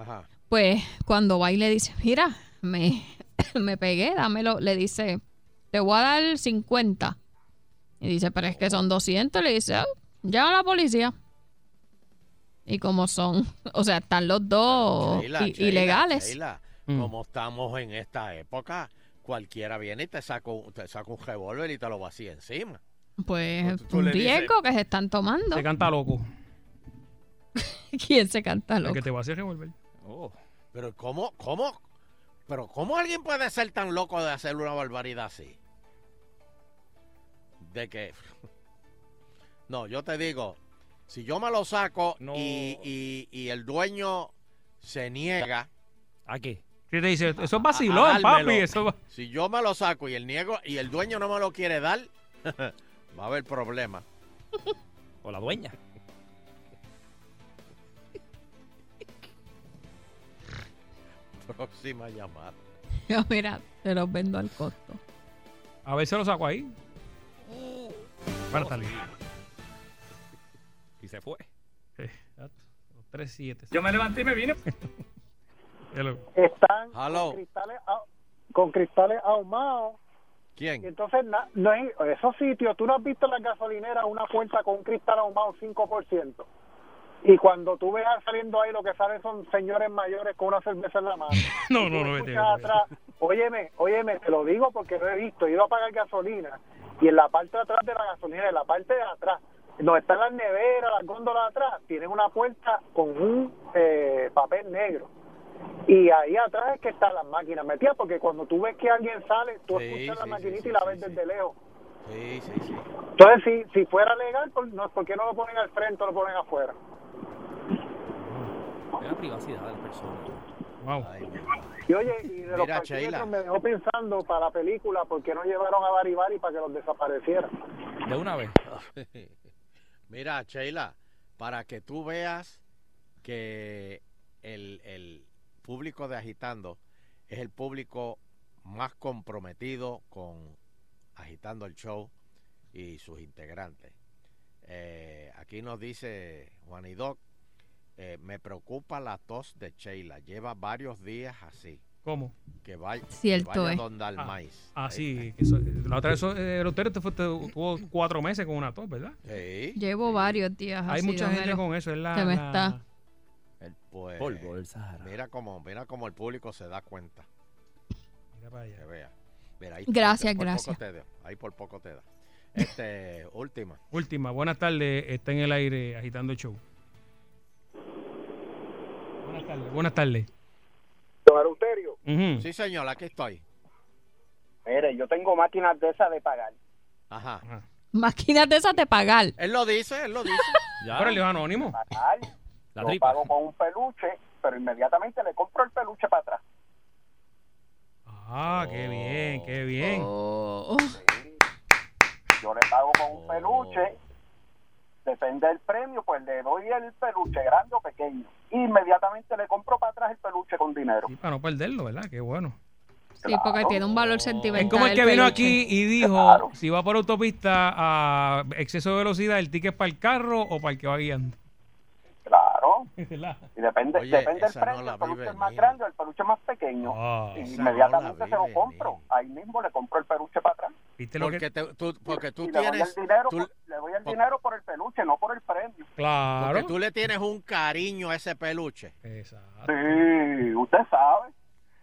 Ajá. pues cuando va y le dice, mira, me, me pegué, dámelo, le dice, te voy a dar 50. Y dice, pero es que son 200. Le dice, "Ah, llama a la policía. Y como son, o sea, están los dos Sheila, Oh, i- Sheila, ilegales. Sheila, Mm. como estamos en esta época, cualquiera viene y te saca un, te saca un revólver y te lo vacía encima. Pues un dices- riesgo que se están tomando. Se canta loco. ¿Quién se canta El loco? que te va a hacer revolver. Pero ¿cómo, cómo, pero cómo alguien puede ser tan loco de hacer una barbaridad así? De que, no, yo te digo, si yo me lo saco y, y, y el dueño se niega. ¿A qué? ¿Qué te dice? Eso es a vacilón, papi. Eso va- Si yo me lo saco y el niego y el dueño no me lo quiere dar, va a haber problema. O la dueña. Próxima llamada. Yo, mira, te los vendo al costo. A ver si lo saco ahí. Para estar listo. Y se fue. Los 3 7 Yo me levanté y me vine. Están Hello. con cristales, ah- con cristales ahumados. ¿Quién? Y entonces, na- no hay, esos sitios, tú no has visto en las gasolineras una puerta con un cristal ahumado 5%. Y cuando tú veas saliendo ahí, lo que salen son señores mayores con una cerveza en la mano. No, no, no, vete, vete, atrás, óyeme, óyeme, te lo digo porque lo he visto, he ido a pagar gasolina y en la parte de atrás de la gasolina, en la parte de atrás, donde están las neveras, las góndolas de atrás, tienen una puerta con un eh, papel negro. Y ahí atrás es que están las máquinas metidas, porque cuando tú ves que alguien sale, tú Sí, escuchas la maquinita sí, y la ves desde lejos. Sí, sí, sí. Entonces, si, si fuera legal, ¿por, no, ¿por qué no lo ponen al frente o lo ponen afuera? Es la privacidad de las personas. Wow. Y oye, y de los Mira, Sheila. me dejó pensando para la película, ¿por qué no llevaron a Baribari para que los desaparecieran? De una vez. Mira, Sheila, para que tú veas que el, el público de Agitando es el público más comprometido con Agitando el Show y sus integrantes. Eh, aquí nos dice Juanidoc, eh, me preocupa la tos de Sheila, lleva varios días así. ¿Cómo? Que vaya, Cierto que vaya es. donde al Ah, maíz. Ah, sí. eso- la otra vez, eh, el hotel te fue, te- tuvo cuatro meses con una tos, ¿verdad? Sí. Llevo varios días Hay así, mucha don gente con eso. Es la, que me la- está. El, pues, Polvo del Sahara. Mira cómo, mira cómo el público se da cuenta. Mira para allá. Que vea. Mira, ahí Gracias, por gracias. Poco te da, ahí por poco te da. Este, última. Última, buenas tardes. Está en el aire agitando el show. Buenas tardes. Buenas tardes. Don Eleuterio. Sí, señor, aquí estoy. mire, yo tengo máquinas de esas de pagar. Ajá. Máquinas de esas de pagar. Él lo dice, él lo dice. Ya. Órale, anónimo. Pagar. La Yo tripa. pago con un peluche, pero inmediatamente le compro el peluche para atrás. Ah, qué bien, qué bien. Oh. Yo le pago con un peluche. Depende del premio, pues le doy el peluche grande o pequeño. Inmediatamente le compro para atrás el peluche con dinero. Sí, para no perderlo, ¿verdad? Qué bueno. Sí, porque tiene un valor sentimental. Es como el que vino peluche. aquí y dijo, Claro. si va por autopista a exceso de velocidad, ¿el ticket para el carro o para el que va guiando? Claro. Y depende, Oye, depende del esa no el peluche es más venir. grande o el peluche más pequeño. Y esa inmediatamente no se lo compro. venir. Ahí mismo le compro el peluche para atrás. ¿Viste lo Porque, que...? te- tú, porque tú y le doy tienes. el dinero, tú- por, le doy el por- dinero por el peluche, no por el premio. porque Claro. tú le tienes un cariño a ese peluche. Exacto. Sí, usted sabe.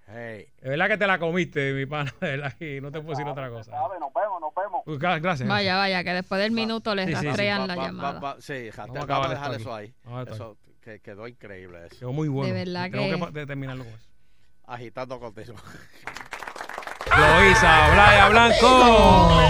Hey, Es verdad que te la comiste, mi pana, de verdad, y no te puedo decir otra cosa. Sabe, nos vemos, nos vemos. Uy, gra- Gracias. Vaya, vaya, que después del minuto le Sí, sí, sí. rastrean va- la va- va- llamada. va- sí, Vamos a dejar eso aquí. ahí. Eso que quedó increíble eso. Quedó muy bueno. De verdad Tengo que- que pa- de- terminarlo con eso. Agitando contigo. Loisa, Blaya Blanco.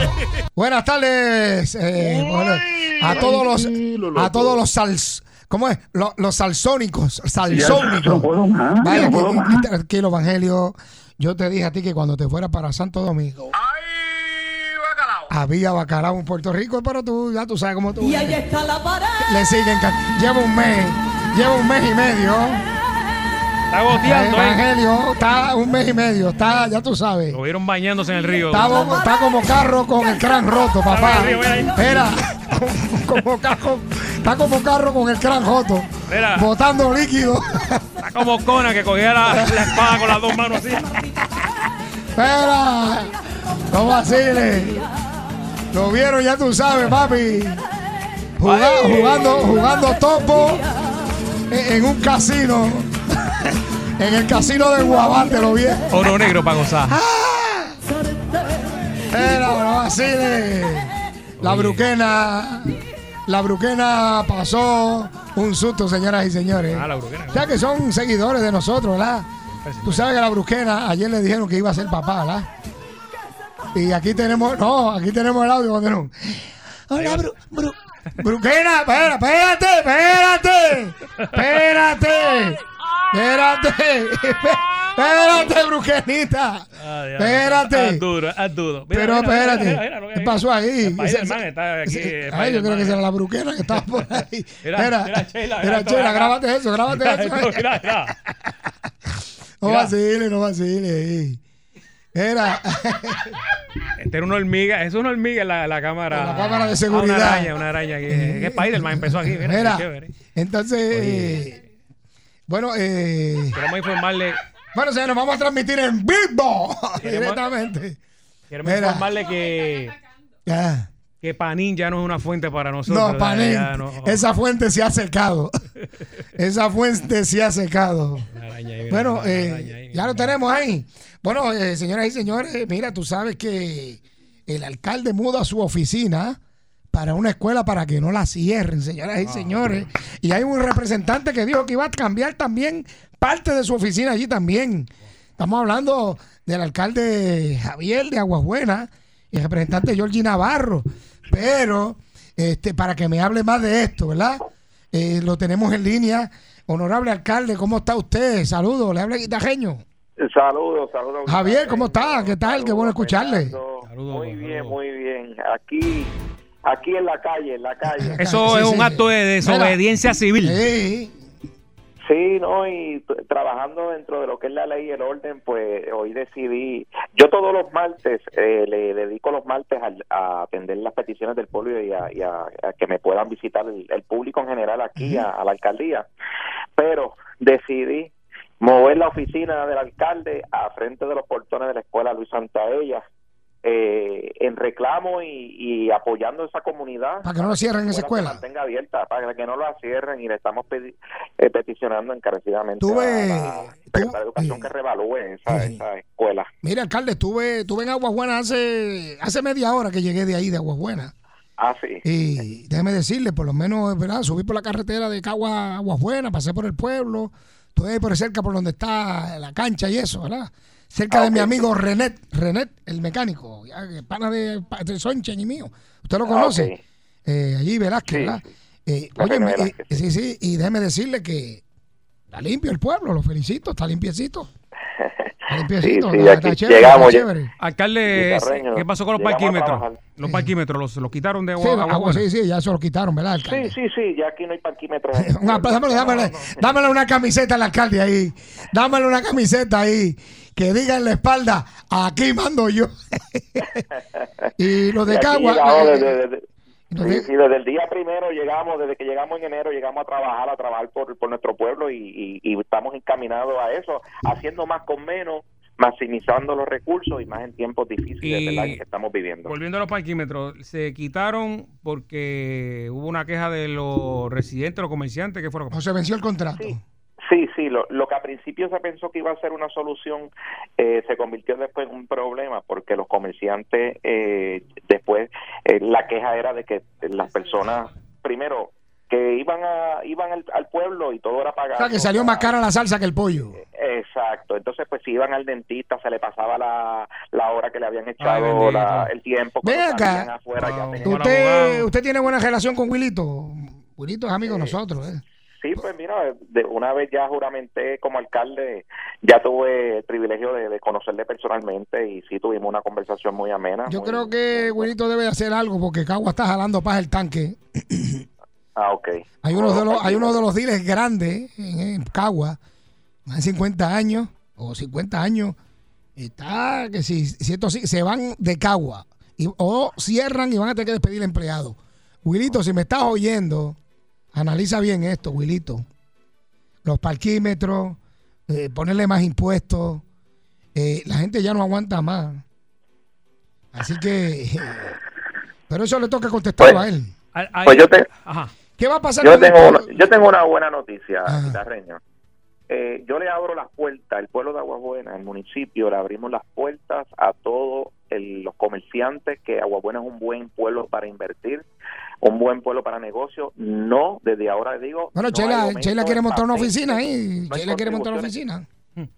Buenas tardes eh, bueno, a todos los a todos los sals ¿Cómo es? Los, los salsónicos, salsónicos. no puedo más, Vaya, no que- puedo más. tranquilo, Evangelio. Yo te dije a ti que cuando te fueras para Santo Domingo. Había bacalao en Puerto Rico, pero tú ya tú sabes cómo tú. Y ahí está la pared. Le siguen. Lleva un mes, lleva un mes y medio. Está goteando, ¿eh? Evangelio, está un mes y medio, está, ya tú sabes. Lo vieron bañándose en el río. Está, como carro con el crán roto, papá. Espera, como carro, está como carro con el crán roto, Mira, botando líquido. está como Cona que cogía la, la espada con las dos manos así. Espera, no vaciles. Lo vieron, ya tú sabes, papi. Juga- jugando, jugando topo en, un casino. En el casino de Guabate lo vieron. Oro negro para gozar. No vaciles. La bruquena. La bruquena pasó un susto, señoras y señores. Ah, la bruquena. Ya que son seguidores de nosotros, ¿verdad? Tú sabes que la bruquena ayer le dijeron que iba a ser papá, ¿verdad? Y aquí tenemos, no, aquí tenemos el audio. Hola, Bru, Bru- Bruquena, espera, espérate, espérate, espérate, espérate, espérate, Bruquenita. Ya. Espérate. Duro, duro. Pero espérate, ¿qué pasó ahí? Está aquí. Ay, yo creo que será la bruquena que estaba por ahí. Esto, Sheila, acá. grábate eso, grábate eso. No Mira. vacile, no vacile. Era. Este era una hormiga, es una hormiga en la, la cámara. En la cámara de Ah, seguridad. una araña, una araña. aquí. Que Spider-Man empezó aquí. Mira, Mira, qué chévere. entonces, eh, bueno, eh, Queremos informarle, bueno, señores, vamos a transmitir en vivo Queremos- directamente. queremos Mira. informarle que, Ya. Que Panín ya no es una fuente para nosotros. No, Panín, ya no. esa fuente se ha secado. esa fuente se ha secado. Araña mira, Bueno, eh, araña ya lo tenemos ahí. Bueno, eh, señoras y señores, mira, tú sabes que el alcalde muda su oficina para una escuela para que no la cierren, señoras Ah, y señores. Y hay un representante que dijo que iba a cambiar también parte de su oficina allí también. Estamos hablando del alcalde Javier de Aguabuena. y el representante Georgie Navarro. Pero, este, para que me hable más de esto, ¿verdad? Eh, lo tenemos en línea. Honorable alcalde, ¿cómo está usted? Saludos, le habla Guitajeño. Saludos, saludos. Javier, ¿cómo está? ¿Qué tal? Qué bueno escucharle. Muy bien, muy bien. Aquí, aquí en la calle, en la calle. Eso es un acto de desobediencia civil. Sí, no, y trabajando dentro de lo que es la ley y el orden, pues hoy decidí, yo todos los martes eh, le dedico los martes al- a, atender las peticiones del pueblo y a, y a- a que me puedan visitar el, el público en general aquí a, a la alcaldía, pero decidí mover la oficina del alcalde a frente de los portones de la escuela Luis Santaella eh, en reclamo y, y apoyando a esa comunidad Para que no lo cierren esa escuela. se mantenga abierta para que no la cierren y le estamos eh, peticionando encarecidamente Tuve- a la Educación que revalúe esa, esa escuela. Mire, alcalde, estuve, estuve en Aguas Buenas hace, hace media hora que llegué de ahí, de Aguas Buenas. Ah, sí. Y déjeme decirle, por lo menos, ¿verdad? Subí por la carretera de Cagua a Aguas Buenas, pasé por el pueblo, estuve por cerca por donde está la cancha y eso, ¿verdad? Cerca de mi amigo Renet, Renet, el mecánico, ya, que pana de, de Sonchen y mío. ¿Usted lo Ah, conoce? Eh, allí Velázquez, ¿verdad? Eh, oye, Velázquez, eh, sí, sí, y déjeme decirle que está limpio el pueblo, lo felicito, está limpiecito. Está limpiecito, sí, está- aquí está chévere, llegamos chévere. Alcalde, ¿qué pasó con los parquímetros? Los parquímetros los, los quitaron de agua. Sí, agua agua, buena? sí, sí, ya se lo quitaron, ¿verdad? alcalde? Sí, sí, sí, ya aquí no hay parquímetros. Un aplauso, dámele, dámele, dámele una camiseta al alcalde ahí. Dámele una camiseta ahí. Que diga en la espalda, aquí mando yo. y lo de Cagua. Lo sí, de- sí, desde el día primero llegamos, desde que llegamos en enero, llegamos a trabajar, a trabajar por, por nuestro pueblo y, y- y estamos encaminados a eso, haciendo más con menos, maximizando los recursos y más en tiempos difíciles Y- que estamos viviendo. Volviendo a los parquímetros, se quitaron porque hubo una queja de los residentes, los comerciantes, que fueron. O se venció el contrato. Sí, sí, lo, lo que a principio se pensó que iba a ser una solución eh, se convirtió después en un problema porque los comerciantes eh, después eh, la queja era de que las personas primero que iban a iban al, al pueblo y todo era o pagado. sea, que salió más cara la salsa que el pollo. Exacto, entonces pues si iban al dentista se le pasaba la, la hora que le habían echado la- el tiempo Ven cuando acá. ya ¿Usted, usted tiene buena relación con Wilito. Wilito es amigo de nosotros. ¿eh? Sí, pues mira, de una vez ya juramenté como alcalde, ya tuve el privilegio de, de conocerle personalmente y sí tuvimos una conversación muy amena. Yo muy- creo que Wilito debe de hacer algo porque Cagua está jalando paz el tanque. Ah, ok. Hay uno de los, hay uno de los dealers grandes en, en Cagua, más de 50 años o 50 años. Está que si, si esto se van de Cagua y, o cierran y van a tener que despedir empleados. Wilito, si me estás oyendo, analiza bien esto, Wilito. Los parquímetros, eh, ponerle más impuestos. eh, la gente ya no aguanta más. Así que, eh, pero eso le toca contestarlo a él. Pues yo, te- ¿Qué va a pasar yo, con tengo una, yo tengo una buena noticia, guitarreño. Eh, yo le abro las puertas, el pueblo de Aguas Buenas, el municipio, le abrimos las puertas a todos el- los comerciantes, que Aguas Buenas es un buen pueblo para invertir, un buen pueblo para negocios. No, desde ahora digo. Bueno, no Sheila quiere montar una oficina ahí. no quiere montar una oficina.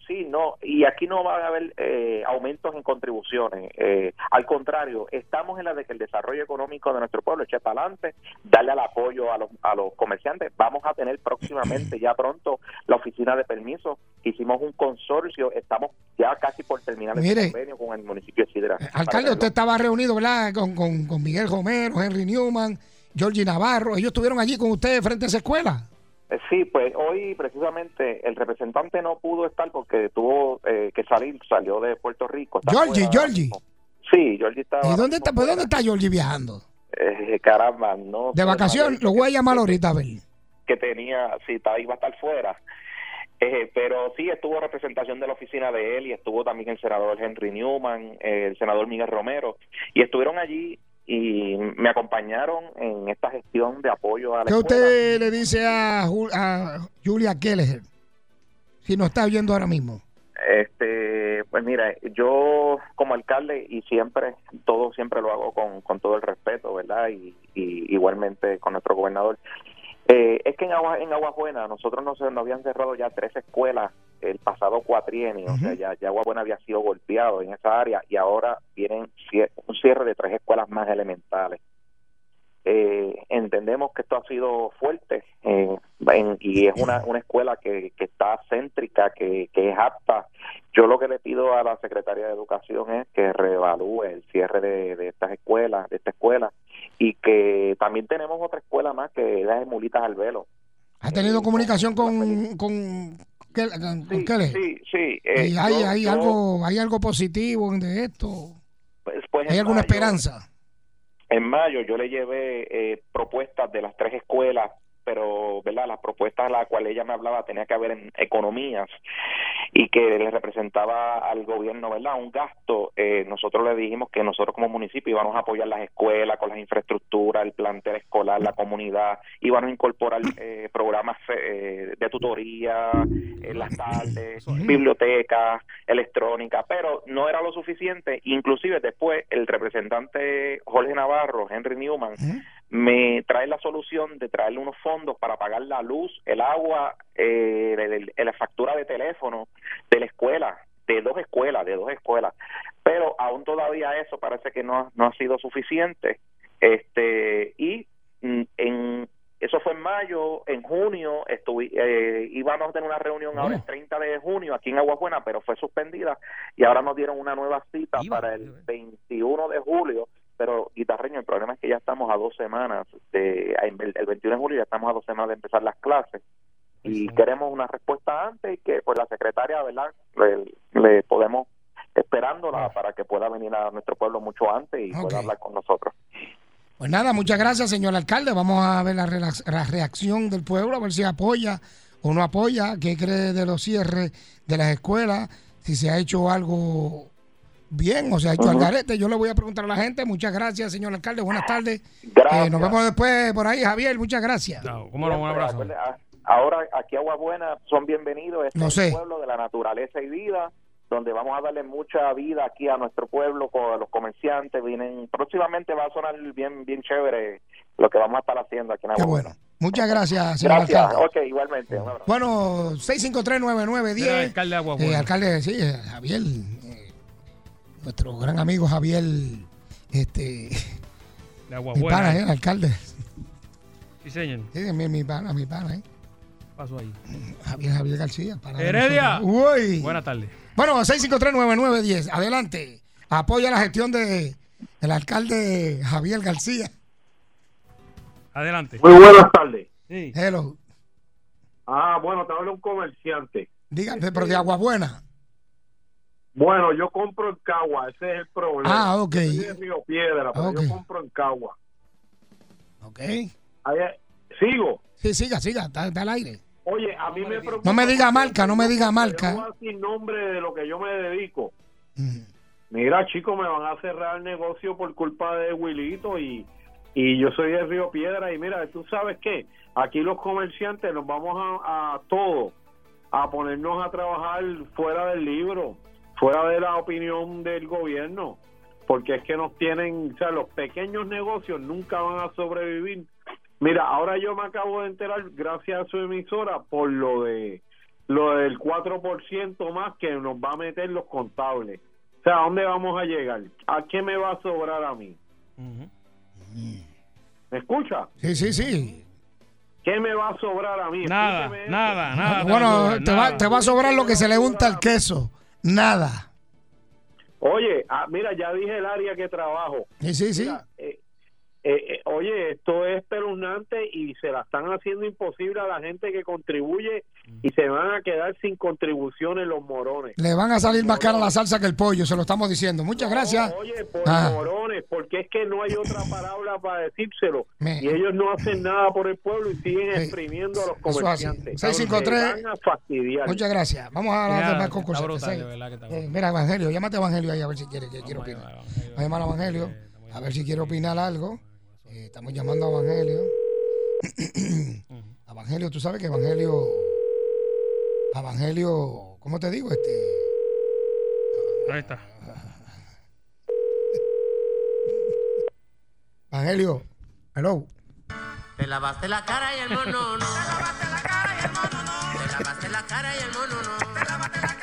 Sí, no, y aquí no va a haber eh, aumentos en contribuciones. Eh, al contrario, estamos en la de que el desarrollo económico de nuestro pueblo eche para adelante, darle al apoyo a los, a los comerciantes. Vamos a tener próximamente, ya pronto, la oficina de permisos. Hicimos un consorcio, estamos ya casi por terminar el Mire. convenio con el municipio de Sidra. Alcalde, usted estaba reunido, ¿verdad? Con, con, con Miguel Romero, Henry Newman, Georgie Navarro. Ellos estuvieron allí con usted frente a esa escuela. Eh, Sí, pues hoy precisamente el representante no pudo estar porque tuvo eh, que salir, salió de Puerto Rico. está Georgie, Georgie. Sí, Georgie estaba ¿Y ahora dónde está, pues, dónde está Georgie viajando? Eh, caramba, no. De vacación, lo voy a llamar ahorita a ver. Que tenía, sí, estaba, iba a estar fuera. Eh, pero sí estuvo representación de la oficina de él y estuvo también el senador Henry Newman, eh, el senador Miguel Romero, y estuvieron allí y me acompañaron en esta gestión de apoyo a la ¿Qué escuela. usted le dice a, a Julia Kelleher? Si nos está oyendo ahora mismo. Este, pues mira, yo como alcalde y siempre, todo siempre lo hago con, con todo el respeto, ¿verdad? Y, y igualmente con nuestro gobernador. Eh, es que en Agua, en Aguas Buenas nosotros nos, nos habían cerrado ya tres escuelas el pasado cuatrienio, o sea, ya, ya Agua Buena había sido golpeado en esa área y ahora vienen cier- un cierre de tres escuelas más elementales. Eh, entendemos que esto ha sido fuerte eh, en- y es una, una escuela que, que está céntrica, que, que es apta. Yo lo que le pido a la Secretaría de Educación es que reevalúe el cierre de, de estas escuelas, de esta escuela, y que también tenemos otra escuela más que es la de Mulitas al Velo. ¿Has tenido comunicación con, con, Kel- con-? Sí, sí. eh, ¿Y hay, yo- hay yo- algo, ¿Hay algo positivo de esto? pues, pues, ¿Hay alguna esperanza? En mayo yo le llevé eh, propuestas de las tres escuelas, pero verdad las propuestas a las cuales ella me hablaba tenía que haber en economías y que le representaba al gobierno verdad un gasto. Eh, nosotros le dijimos que nosotros como municipio íbamos a apoyar las escuelas con las infraestructuras, el plantel escolar, la comunidad, íbamos a incorporar eh, programas eh, de tutoría en las tardes, bibliotecas, electrónica, pero no era lo suficiente. Inclusive después el representante Jorge Navarro, Henry Newman, me trae la solución de traerle unos fondos para pagar la luz, el agua, eh, el- el- la factura de teléfono de la escuela, de dos escuelas, de dos escuelas. Pero aún todavía eso parece que no, no ha sido suficiente. Este y mm, en eso fue en mayo, en junio estuvi, eh, íbamos a tener una reunión ahora el 30 de junio aquí en Aguas Buenas, pero fue suspendida y ahora nos dieron una nueva cita para el 21 de julio. Pero, guitarreño, el problema es que ya estamos a dos semanas, de, el el 21 de julio ya estamos a dos semanas de empezar las clases y queremos una respuesta antes y que pues la secretaria, ¿verdad? Le, le podemos esperándola para que pueda venir a nuestro pueblo mucho antes y Ok. pueda hablar con nosotros. Pues nada, muchas gracias, señor alcalde. Vamos a ver la, la reacción del pueblo, a ver si apoya o no apoya, qué cree de los cierres de las escuelas, si se ha hecho algo bien o se ha hecho al garete. Yo le voy a preguntar a la gente. Muchas gracias, señor alcalde. Buenas tardes. Gracias. Eh, nos vemos después por ahí, Javier. Muchas gracias. ¿Cómo no? Un abrazo. Ahora aquí Agua Buena son bienvenidos. Este es sé. un pueblo de la naturaleza y vida, donde vamos a darle mucha vida aquí a nuestro pueblo con los comerciantes. Vienen próximamente va a sonar bien bien chévere lo que vamos a estar haciendo aquí en Qué Agua bueno. Buena. Muchas gracias, señor Gracias. alcalde. Ok, igualmente. Un abrazo. Bueno, 6539910. Mira, alcalde de Agua Eh, Buena. alcalde, sí, eh, Javier. Nuestro gran amigo Javier. Este. Mi pana, eh, alcalde. Sí, señor. Sí, mi, mi pana, mi pana, eh. Pasó ahí. Javier Javier García. pana de Heredia. Uy. Buenas tardes. Bueno, 6539910. Adelante. Apoya la gestión de el alcalde Javier García. Adelante. Muy buenas tardes. Sí. Hello. Ah, bueno, te habla un comerciante. Dígame, pero de Agua Buena. Bueno, yo compro en Cagua, ese es el problema. Ah, ok. Yo soy de Río Piedra, pero Ok. yo compro en Cagua. Ok. Ahí- Sigo. Sí, siga, siga. Está, está al aire. Oye, a mí me preocupa. No me diga marca, no me diga marca. voy a decir nombre de lo que yo me dedico. Mira, chicos, me van a cerrar el negocio por culpa de Wilito y, y yo soy de Río Piedra. Y mira, tú sabes qué, aquí los comerciantes nos vamos a, a todos a ponernos a trabajar fuera del libro, fuera de la opinión del gobierno, porque es que nos tienen, o sea, los pequeños negocios nunca van a sobrevivir. Mira, ahora yo me acabo de enterar, gracias a su emisora, por lo de lo del 4% más que nos va a meter los contables. O sea, ¿a dónde vamos a llegar? ¿A qué me va a sobrar a mí? ¿Me escucha? Sí, sí, sí. ¿Qué me va a sobrar a mí? Nada, nada, nada. Bueno, te va, te va a sobrar lo que se le unta al queso. Nada. Oye, ah, mira, ya dije el área que trabajo. Sí, sí, sí. Eh, eh, eh, oye, esto es espeluznante y se la están haciendo imposible a la gente que contribuye y se van a quedar sin contribuciones los morones. Le van a salir más cara la salsa que el pollo, se lo estamos diciendo. Muchas gracias. Oye, por Ah. morones, porque es que no hay otra palabra para decírselo. Me- Y ellos no hacen nada por el pueblo y siguen exprimiendo a los comerciantes. 653. Se van a fastidiar. Muchas gracias. Vamos a hablar de más está Eh, mira, Evangelio, llámate a Evangelio ahí a ver si quiere, que quiere opinar. Voy a llamar a Evangelio a ver si quiere opinar algo. Eh, estamos llamando a Evangelio. Evangelio, tú sabes que Evangelio. Evangelio, ¿cómo te digo? Este. Ahí está. Evangelio, hello. Te lavaste la cara y el mono no. Te lavaste la cara y el mono no. Te lavaste la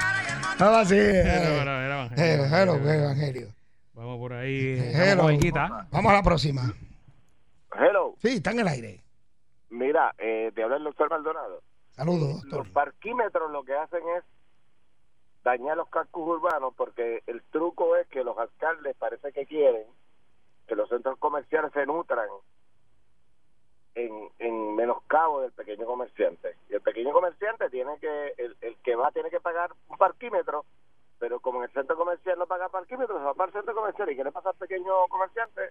Vamos así. Era- era- era Evangelio. Hello, hello, evangelio. Vamos por ahí. Hello. Vamos a la próxima. Hello. Sí, está en el aire. Mira, eh, te habla el doctor Maldonado. Saludos, doctor. Los parquímetros lo que hacen es dañar los cascos urbanos porque el truco es que los alcaldes parece que quieren que los centros comerciales se nutran en, en menoscabo del pequeño comerciante. Y el pequeño comerciante tiene que, el, el que va tiene que pagar un parquímetro, pero como en el centro comercial no paga parquímetro, se va para el centro comercial y quiere pasar al pequeño comerciante,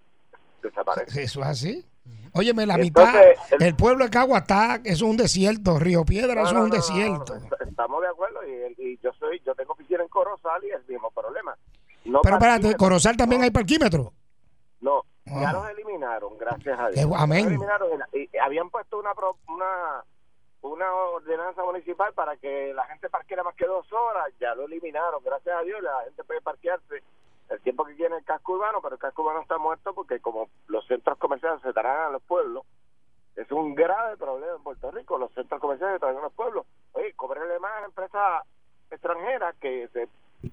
desaparece. Eso es así. Óyeme, la Entonces, mitad, el, pueblo de Cagua está, es un desierto, Río Piedra, No, es un no, desierto. no, estamos de acuerdo y, y yo soy yo tengo en Corozal y es el mismo problema. Pero espérate, Corozal también hay parquímetro. No, ya Ah. los eliminaron, gracias a Dios. amén. Eliminaron y, y habían puesto una, una una ordenanza municipal para que la gente parqueara más que dos horas, ya lo eliminaron, gracias a Dios, la gente puede parquearse el tiempo que quiere en el casco urbano, pero el casco urbano está muerto porque como los centros comerciales se tragan a los pueblos, es un grave problema en Puerto Rico, los centros comerciales se tragan a los pueblos. Oye, cobrenle más a las empresas extranjeras que se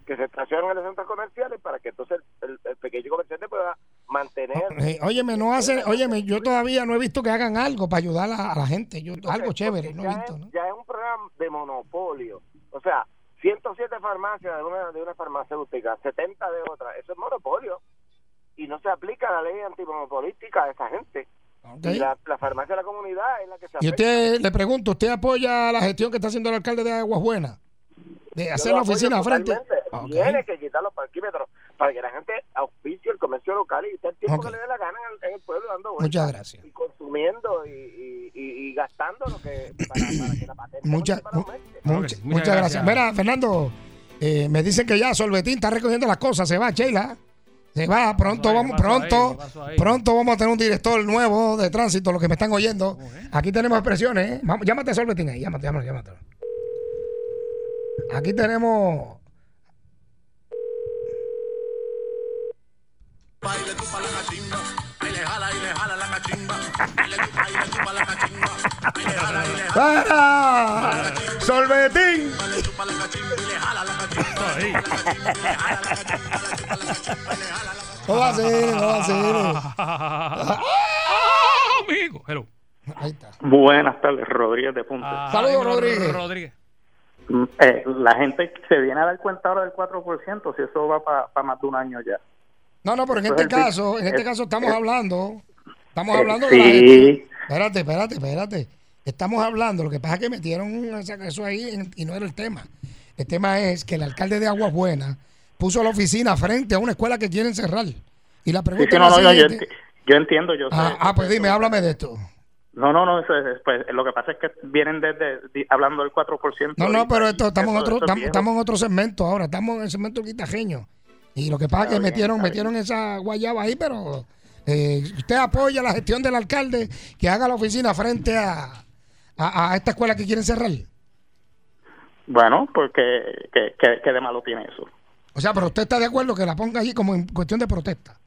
que se estacionan en los centros comerciales para que entonces el, el pequeño comerciante pueda mantener Eh, óyeme, no hace, óyeme, yo todavía no he visto que hagan algo para ayudar a, a la gente. Yo, algo chévere, no he visto. es, ya es un programa de monopolio. O sea, 107 farmacias de una, de una farmacéutica, 70 de otra. Eso es monopolio. Y no se aplica la ley antimonopolística a esa gente. Y la, la farmacia de la comunidad es la que se Y afecta. usted, le pregunto, ¿usted apoya la gestión que está haciendo el alcalde de Aguas Buenas? De hacer la oficina frente. Ok. Tiene que quitar los parquímetros para que la gente auspicie el comercio local y esté el tiempo que le dé la gana en el, en el pueblo dando vueltas. Muchas gracias. Y consumiendo y, y, y- y gastando lo que para, para que la patente Mucha- para mu- mucha- muchas gracias. Mira, Fernando, eh, me dicen que ya Solvetín está recogiendo las cosas. Se va, Sheila. Se va, pronto vamos, pronto, pronto vamos a tener un director nuevo de tránsito, los que me están oyendo. Aquí tenemos expresiones, ¿eh? Vamos, llámate a Solvetín ahí, llámate, llámate, llámate. Aquí tenemos. ¡Para! ¡Solvetín! No va a ser, no va a ser. Amigo. Hello. Ahí está. Buenas tardes, Rodríguez de Punta. Ah, Saludos, Rodríguez. Rodríguez. Mm, eh, la gente se viene a dar cuenta ahora del 4%, si eso va para más de un año ya. No, no, pero en Eso este caso, en este es- caso estamos es- hablando, estamos Eh, hablando de la sí. gente. Espérate, espérate, espérate. Estamos hablando, lo que pasa es que metieron eso ahí en- y no era el tema. El tema es que el alcalde de Aguas Buenas puso la oficina frente a una escuela que quieren cerrar. Y la pregunta sí, es no, la no, yo, yo siguiente. enti- yo entiendo, yo sé. Ah, ah, pues dime, háblame de esto. No, no, no, eso es, pues, lo que pasa es que vienen desde hablando del 4%. No, no, pero esto, estamos, en otro, es estamos en otro segmento ahora, estamos en el segmento quitajeño. Y lo que pasa es que bien, metieron, metieron esa guayaba ahí, pero eh, usted apoya la gestión del alcalde que haga la oficina frente a, a, a esta escuela que quieren cerrar. Bueno, porque que, que, que de malo tiene eso. O sea, pero usted está de acuerdo que la ponga allí como en cuestión de protesta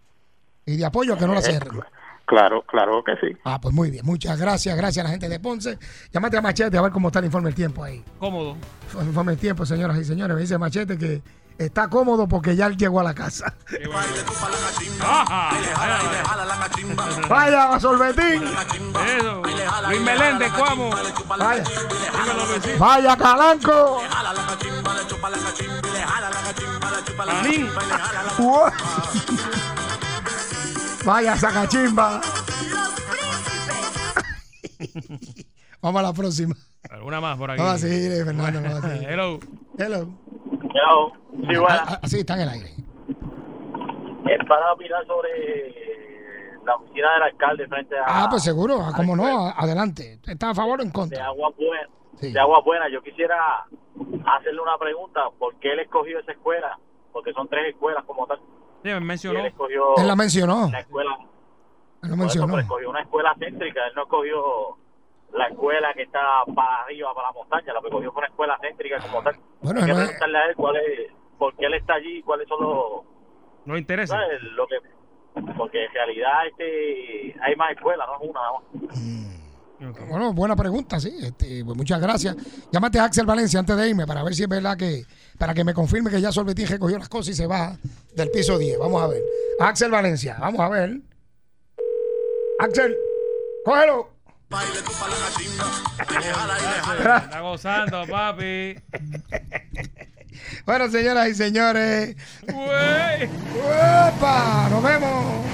y de apoyo a que no la Eh, cierren. Claro, claro que sí. Ah, pues muy bien, muchas gracias, gracias a la gente de Ponce. Llámate a Machete a ver cómo está el informe del tiempo ahí. Cómodo. El informe del tiempo, señoras y señores. Me dice Machete que está cómodo porque ya él llegó a la casa. Vaya, Solvetín. Eso. Luis Meléndez, ¿cómo? Vaya. Vaya, Calanco. Vaya, Sacachimba. Vamos a la próxima. Una más por aquí. Vamos a seguir, Fernando. Vamos a seguir. Hello. Hello. Hello. Sí, bueno. Ah, ah, sí, está en el aire. Es para opinar sobre la oficina del alcalde frente a Ah, pues seguro, ah, cómo no, adelante. ¿Está a favor o en de contra? Agua Buena. Sí. De Agua Buena. Yo quisiera hacerle una pregunta. ¿Por qué él escogió esa escuela? Porque son tres escuelas como tal. Sí, me mencionó. él escogió Él la mencionó. la escuela. Él lo por eso, mencionó. pero escogió una escuela céntrica. Él no escogió la escuela que está para arriba, para la montaña. Lo que escogió fue una escuela céntrica como tal. Bueno, Hay que no es- preguntarle a él cuál es, por qué él está allí, cuáles son los No interesa. ¿sabes? Lo que, porque en realidad este, hay más escuelas, no es una nada más. Bueno, buena pregunta, sí. Este, pues muchas gracias. Llámate a Axel Valencia antes de irme para ver si es verdad que, para que me confirme que ya Sorbetín recogió las cosas y se va del piso 10. Vamos a ver. Axel Valencia, vamos a ver. Axel, cógelo. Está gozando, papi. Bueno, señoras y señores. Güey. ¡Uepa! ¡Nos vemos!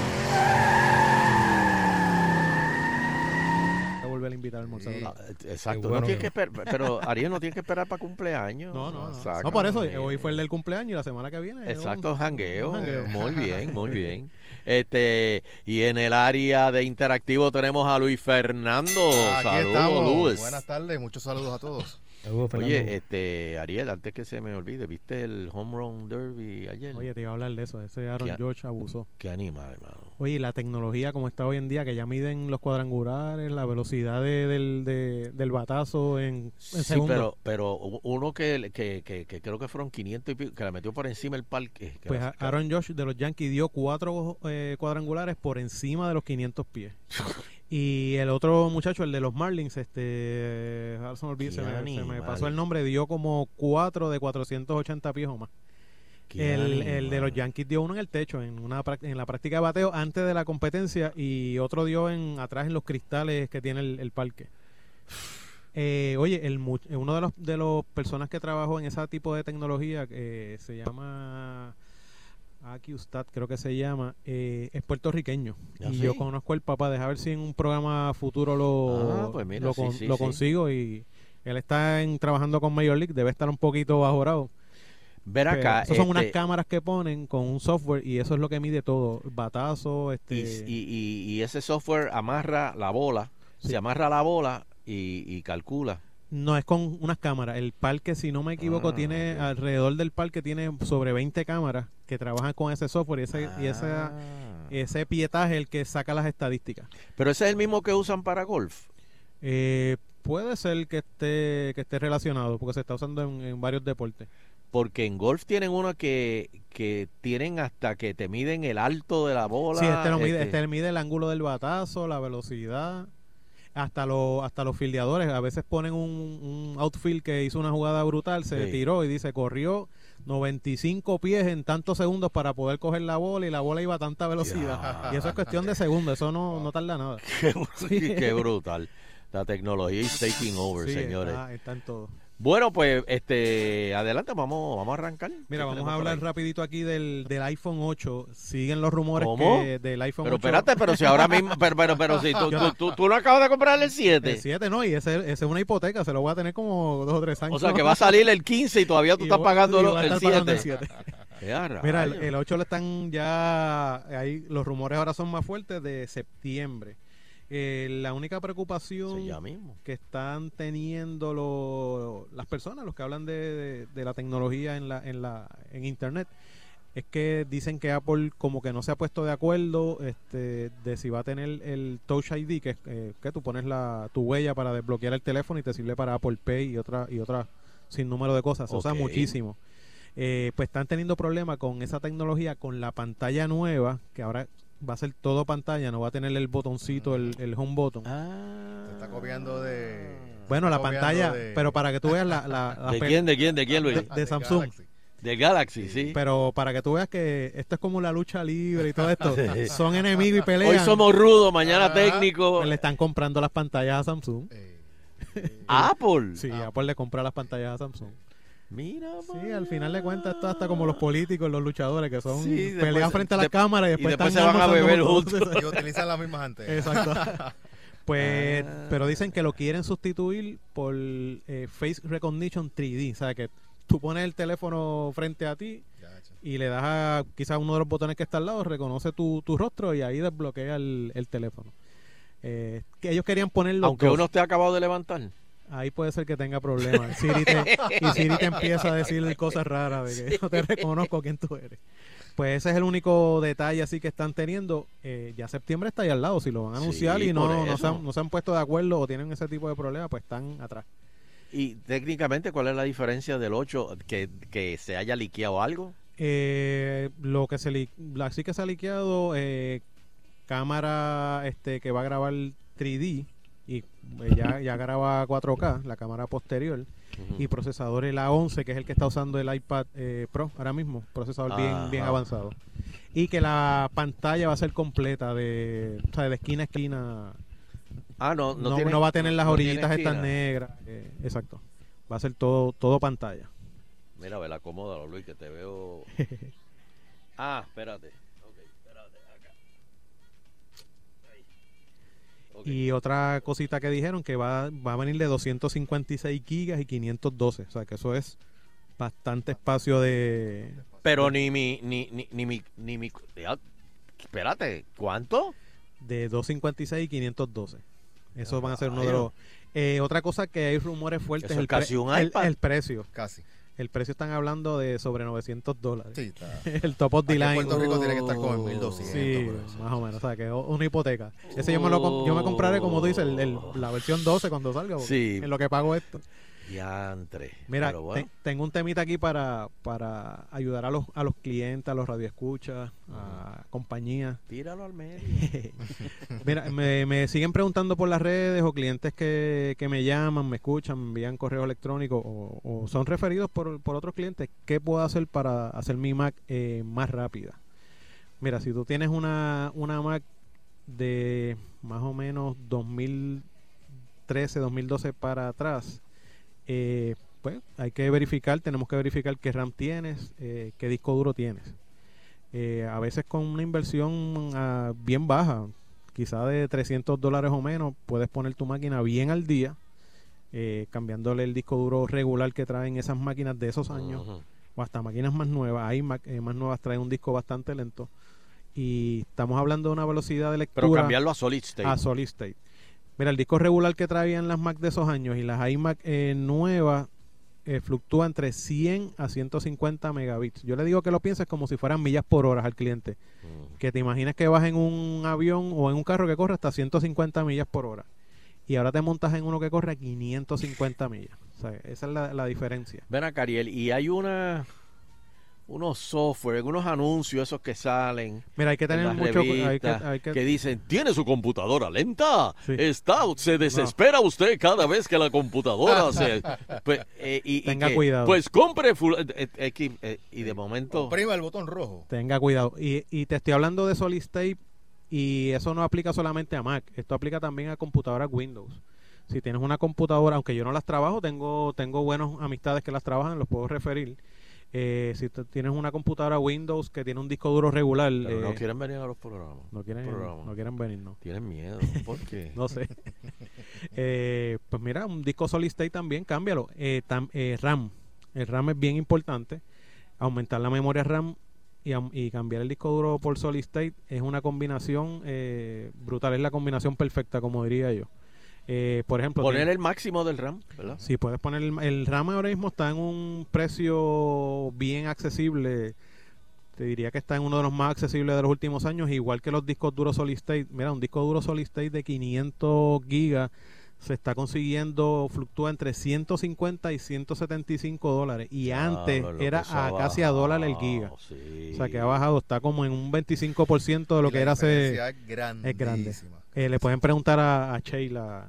Voy a volver a invitar al almorzar. Ah, Exacto, Qué bueno no tiene que- esperar, pero Ariel no tiene que esperar para cumpleaños. No, no, no. Exacto. No, por eso, eh, hoy fue el del cumpleaños y la semana que viene. Exacto, un- jangueo. un jangueo. Muy bien, muy bien. Este, y en el área de interactivo tenemos a Luis Fernando. Aquí Saludos, estamos. Luis. Buenas tardes, muchos saludos a todos. Oye, este, Ariel, antes que se me olvide, ¿viste el Home Run Derby ayer? Oye, te iba a hablar de eso. Ese Aaron ¿Qué- George abusó. Qué animal, hermano. Oye, la tecnología como está hoy en día, que ya miden los cuadrangulares, la velocidad de- del, de- del batazo en, en Sí, pero, pero uno que, que, que, que creo que fueron 500 y pico, que la metió por encima del parque. que Pues la- Aaron Josh de los Yankees dio cuatro eh, cuadrangulares por encima de los 500 pies. Y el otro muchacho, el de los Marlins, este, ahora se me, olvidó, se me- se me animal. pasó el nombre, dio como cuatro de 480 pies o más. El, el de los Yankees dio uno en el techo, en una en la práctica de bateo antes de la competencia y otro dio en atrás en los cristales que tiene el, el parque. Eh, oye, el, uno de los de los personas que trabajó en ese tipo de tecnología eh, se llama Acustat, creo que se llama, eh, es puertorriqueño. ¿Ah, y sí? yo conozco al papá, deja ver si en un programa futuro lo, Ah, pues mira, lo, sí, con- sí, lo sí. consigo y él está en, trabajando con Major League, debe estar un poquito bajorado. Ver acá, esos son unas este- cámaras que ponen con un software y eso es lo que mide todo. Batazo, este... Y, y- y- y ese software amarra la bola, se amarra la bola y, y calcula. No, es con unas cámaras. El parque, si no me equivoco, Ah, tiene alrededor del parque tiene sobre 20 cámaras que trabajan con ese software y ese, y esa- Ah. ese pietaje el que saca las estadísticas. Pero ese es el mismo que usan para golf. Eh, puede ser que esté que esté relacionado porque se está usando en, en varios deportes. Porque en golf tienen uno que, que tienen hasta que te miden el alto de la bola. Sí, este, lo mide, este- este mide el ángulo del batazo, la velocidad, hasta los hasta los fildeadores. A veces ponen un, un outfield que hizo una jugada brutal, se Sí. tiró y dice corrió 95 pies en tantos segundos para poder coger la bola y la bola iba a tanta velocidad. Y eso es cuestión de segundos, eso no, no tarda nada. Qué, qué brutal. La tecnología is taking over, Sí, señores. está- está en todo. Bueno, pues este adelante, vamos, vamos a arrancar. Mira, ¿Qué vamos a hablar rapidito aquí del, del iPhone 8. Siguen los rumores ¿Cómo? que del iPhone Pero 8. espérate, pero si ahora mismo, pero, pero, pero si tú, tú, tú, tú no acabas de comprar el 7. El 7 no, y ese, ese es una hipoteca, se lo voy a tener como dos o tres años. O sea, que va a salir el 15 y todavía tú Y estás pagando lo- el estar pagando 7. el 7. Qué a Mira, el, el 8 le están ya. Ahí los rumores ahora son más fuertes de septiembre. Eh, la única preocupación mismo. que están teniendo lo- las personas, los que hablan de, de- de la tecnología en la, en la en internet, es que dicen que Apple como que no se ha puesto de acuerdo este, de si va a tener el Touch ID, que es eh, que tú pones la, tu huella para desbloquear el teléfono y te sirve para Apple Pay y otra y otra sin número de cosas. Se usa Ok. muchísimo. Eh, pues están teniendo problemas con esa tecnología, con la pantalla nueva, que ahora va a ser todo pantalla, no va a tener el botoncito, el, el home button. Se está copiando de. Bueno, la pantalla, de- pero para que tú veas la... la- la ¿De quién, de quién, de quién, Luis? De, de Samsung. Del Galaxy, sí. Pero para que tú veas que esto es como la lucha libre y todo esto. Sí. Son enemigos y pelean. Hoy somos rudos, mañana técnicos. Pues le están comprando las pantallas a Samsung. Apple. Sí, Apple le compra las pantallas a Samsung. Mira, Sí, al final de cuentas esto hasta como los políticos, los luchadores que son Sí, después pelean frente a la de- cámara y y después, después están se van a almorzando beber juntos. juntos. Y utilizan las mismas antenas. Exacto. Pues, pero dicen que lo quieren sustituir por eh, Face Recognition 3D, o sea que tú pones el teléfono frente a ti y le das a quizás uno de los botones que está al lado, reconoce tu, tu rostro y ahí desbloquea el, el teléfono. Eh, que ellos querían ponerlo Aunque uno esté acabado de levantar. Ahí puede ser que tenga problemas. Siri te- y Siri te empieza a decir cosas raras de que no te reconozco quién tú eres. Pues ese es el único detalle así que están teniendo. Eh, ya septiembre está ahí al lado. Si lo van a anunciar Sí, y no, no, se han, no se han puesto de acuerdo o tienen ese tipo de problemas, pues están atrás. Y técnicamente, ¿cuál es la diferencia del 8? ¿Que, que se haya liqueado algo? Eh, lo que se li- la, sí que se ha liqueado eh, cámara este que va a grabar 3D y eh, ya, ya graba 4K, la cámara posterior, y procesador el A11, que es el que está usando el iPad eh, Pro ahora mismo, procesador bien, bien avanzado. Y que la pantalla va a ser completa, de, o sea, de esquina a esquina. Ah, no, no no, tiene- no va a tener las no orillitas estas negras. eh, exacto. Va a ser todo, todo pantalla. Mira, a ver, acomódalo, Luis, que te veo. Ah, espérate, Y otra cosita que dijeron que va, va a venir de 256 gigas y 512. O sea que eso es bastante espacio de... Pero ni mi, ni, ni, ni mi, ni mi. ya, Espérate, ¿cuánto? De 256 y 512. Eso van a ser uno de los... Eh, otra cosa que hay rumores fuertes Eso es el, pre- casi el- iPad. el precio. Casi. El precio están hablando de sobre 900 dólares. Sí, está. el top of the line. Puerto Rico tiene que estar como en 1200 Sí, por eso. más o menos. O sea, que es una hipoteca. Ese yo me, lo, yo me compraré, como tú dices, el- el- la versión 12 cuando salga. Sí. En lo que pago esto. Diantre. Mira, Pero bueno. te- tengo un temita aquí para, para ayudar a los, a los clientes, a los radioescuchas, a compañías. Tíralo al medio. Mira, me, me siguen preguntando por las redes o clientes que, que me llaman, me escuchan, me envían correo electrónico o, o son referidos por, por otros clientes. ¿Qué puedo hacer para hacer mi Mac eh, más rápida? Mira, si tú tienes una, una Mac de más o menos 2013, 2012 para atrás, eh, pues hay que verificar, tenemos que verificar qué RAM tienes, eh, qué disco duro tienes. Eh, a veces con una inversión ah, bien baja, quizá de 300 dólares o menos, puedes poner tu máquina bien al día, eh, cambiándole el disco duro regular que traen esas máquinas de esos años, o hasta máquinas más nuevas. Hay más nuevas traen un disco bastante lento. Y estamos hablando de una velocidad de lectura. Pero cambiarlo a solid state. A solid state. Mira, el disco regular que traían las Mac de esos años y las iMac eh, nuevas eh, fluctúa entre 100 a 150 megabits. Yo le digo que lo pienses como si fueran millas por hora al cliente. Que te imaginas que vas en un avión o en un carro que corre hasta 150 millas por hora. Y ahora te montas en uno que corre a 550 millas. O sea, esa es la, la diferencia. Ven acá, Ariel, y hay una unos software, unos anuncios esos que salen. Mira, hay que en tener mucho cu- hay que- revistas hay que- que dicen, ¿tiene su computadora lenta? Está, se desespera usted cada vez que la computadora se... Pues, eh, y- y Tenga que, cuidado. Pues compre eh, eh, X, eh, y de momento... Prima el botón rojo. Tenga cuidado. Y, y te estoy hablando de Solid State y eso no aplica solamente a Mac, esto aplica también a computadoras Windows. Si tienes una computadora, aunque yo no las trabajo, tengo tengo buenas amistades que las trabajan, los puedo referir. Eh, si tienes una computadora Windows que tiene un disco duro regular, Pero no eh, quieren venir a los programas. no quieren, Programas. no quieren venir, no. Tienen miedo. ¿Por qué? no sé. Eh, pues mira, un disco solid state también, cámbialo. Eh, tam- eh, RAM. El RAM es bien importante. Aumentar la memoria RAM y, y cambiar el disco duro por solid state es una combinación brutal. Es la combinación perfecta, como diría yo. Eh, por ejemplo, Poner tiene- el máximo del RAM, ¿verdad? Sí, puedes poner el, el RAM ahora mismo está en un precio bien accesible. Te diría que está en uno de los más accesibles de los últimos años, igual que los discos duros solid state. Mira, un disco duro solid state de 500 gigas se está consiguiendo, fluctúa entre 150 y 175 dólares. Y antes era a casi a dólar el giga. sí. O sea que ha bajado, está como en un 25% de lo Y que la era hace. es grande. Eh, le pueden preguntar a, a Sheila,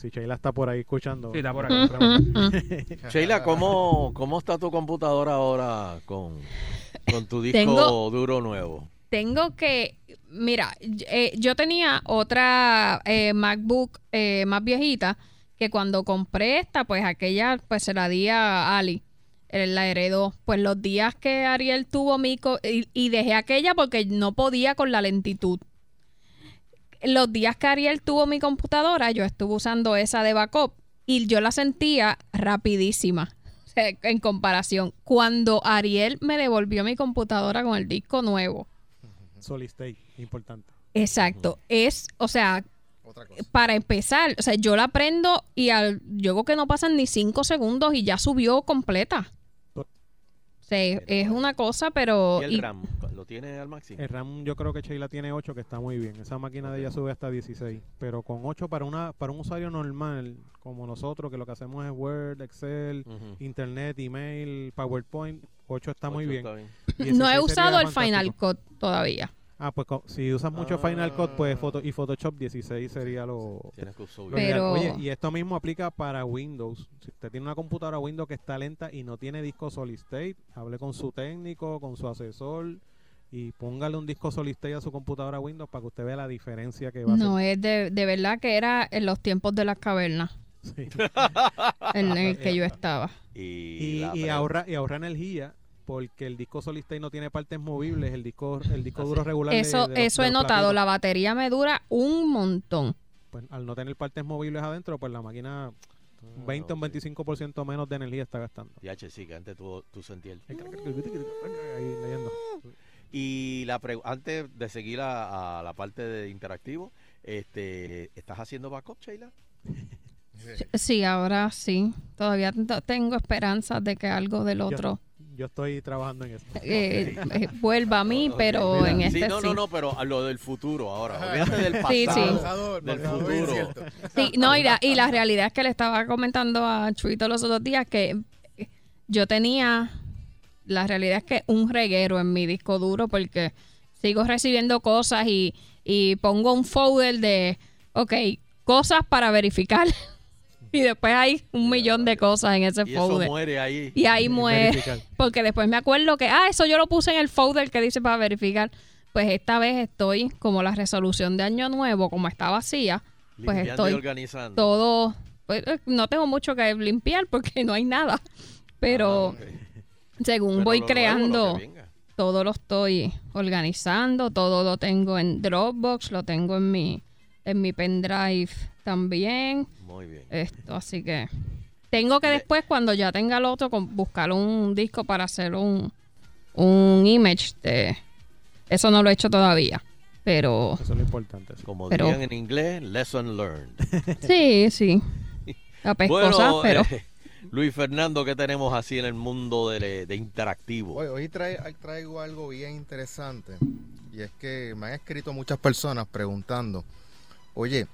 si Sheila está por ahí escuchando. Sí, está por acá. Sheila, ¿cómo, ¿cómo está tu computadora ahora con, con tu disco Tengo- duro nuevo? Tengo que, mira, eh, yo tenía otra eh, MacBook eh, más viejita que cuando compré esta, pues aquella, pues se la di a Ali. Él la heredó. Pues los días que Ariel tuvo mi... co- y, y dejé aquella porque no podía con la lentitud. Los días que Ariel tuvo mi computadora, yo estuve usando esa de backup y yo la sentía rapidísima en comparación. Cuando Ariel me devolvió mi computadora con el disco nuevo, Solid state, importante. Exacto. Es, o sea, para empezar, o sea, yo la prendo y al, yo creo que no pasan ni cinco segundos y ya subió completa. Sea, es una cosa, pero... ¿Y el y- RAM? ¿Lo tiene al máximo? El RAM yo creo que Sheila tiene 8 que está muy bien. Esa máquina de ella sube hasta 16. Pero con 8 para una para un usuario normal como nosotros que lo que hacemos es Word, Excel, Ujú. Internet, Email, PowerPoint, 8 está muy Ocho bien. está bien. no 16 he usado el fantástico. Final Cut todavía. Ah, pues si usas mucho Final Cut, pues foto y Photoshop 16 sería lo. Tienes que usar. Pero- Oye, y esto mismo aplica para Windows. Si usted tiene una computadora Windows que está lenta y no tiene disco solid state, hable con su técnico, con su asesor y póngale un disco solid state a su computadora Windows para que usted vea la diferencia que va a No, es de, de verdad que era en los tiempos de las cavernas. En el que yo estaba. Y, y pre- ahorra y ahorra energía porque el disco solid state no tiene partes movibles, el disco el disco duro regular Eso, de los- eso he notado. La batería me dura un montón. pues, al no tener partes movibles adentro, pues la máquina Ah, un 20 o un 25% menos de energía está gastando. DH, sí, que antes tú, tú sentías el... Ahí leyendo. Y la pre- antes de seguir a, a la parte de interactivo, este, ¿estás haciendo backup, Sheila? Sí, ahora sí. Todavía tengo esperanzas de que algo del otro Yo, estoy trabajando en eso. eh, eh, vuelva a mí, pero Mira, en este sí, no, no, no, pero a lo del futuro ahora. Olvídate del Sí, sí. pasado, del futuro. Sí, no, y la, y la realidad es que le estaba comentando a Chuito los otros días que yo tenía, la realidad es que un reguero en mi disco duro porque sigo recibiendo cosas y, y pongo un folder de, ok, cosas para verificar. Y después hay un millón de cosas en ese Y eso folder. muere ahí. Y ahí muere. Verificar. Porque después me acuerdo que, ah, eso yo lo puse en el folder que dice para verificar. Pues esta vez estoy, como la resolución de Año Nuevo, como está vacía, pues Limpiando y estoy organizando. todo. Pues, eh, no tengo mucho que limpiar porque no hay nada. Pero según Ah, Pero voy nuevo, creando, lo todo lo estoy organizando, todo lo tengo en Dropbox, lo tengo en mi, en mi pendrive también. Muy bien. Esto, así que tengo que después, cuando ya tenga el otro, con- buscar un disco para hacer un, un image de... Eso no lo he hecho todavía, pero... Eso es lo importante. Como Pero- dirían en inglés, lesson learned. Sí, sí. La pescosa, bueno, pero... eh, Luis Fernando, ¿qué tenemos así en el mundo de, de interactivo? Hoy, hoy trae- traigo algo bien interesante y es que me han escrito muchas personas preguntando, oye,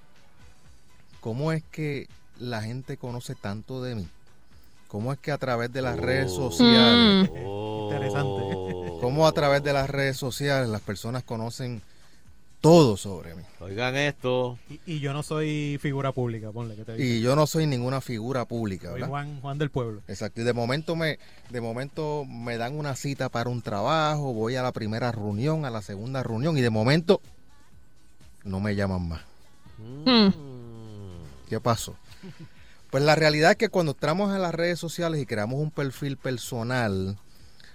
¿cómo es que la gente conoce tanto de mí? ¿Cómo es que a través de las redes Oh. sociales, Interesante. cómo a través de las redes sociales las personas conocen todo sobre mí? Oigan esto. Y, y yo no soy figura pública, ponle que te digo. Y yo no soy ninguna figura pública, Soy ¿verdad? Juan, Juan del Pueblo. Exacto. Y de momento me, de momento me dan una cita para un trabajo, voy a la primera reunión, a la segunda reunión, y de momento no me llaman más. Hmm. ¿Qué pasó? Pues la realidad es que cuando entramos en las redes sociales y creamos un perfil personal,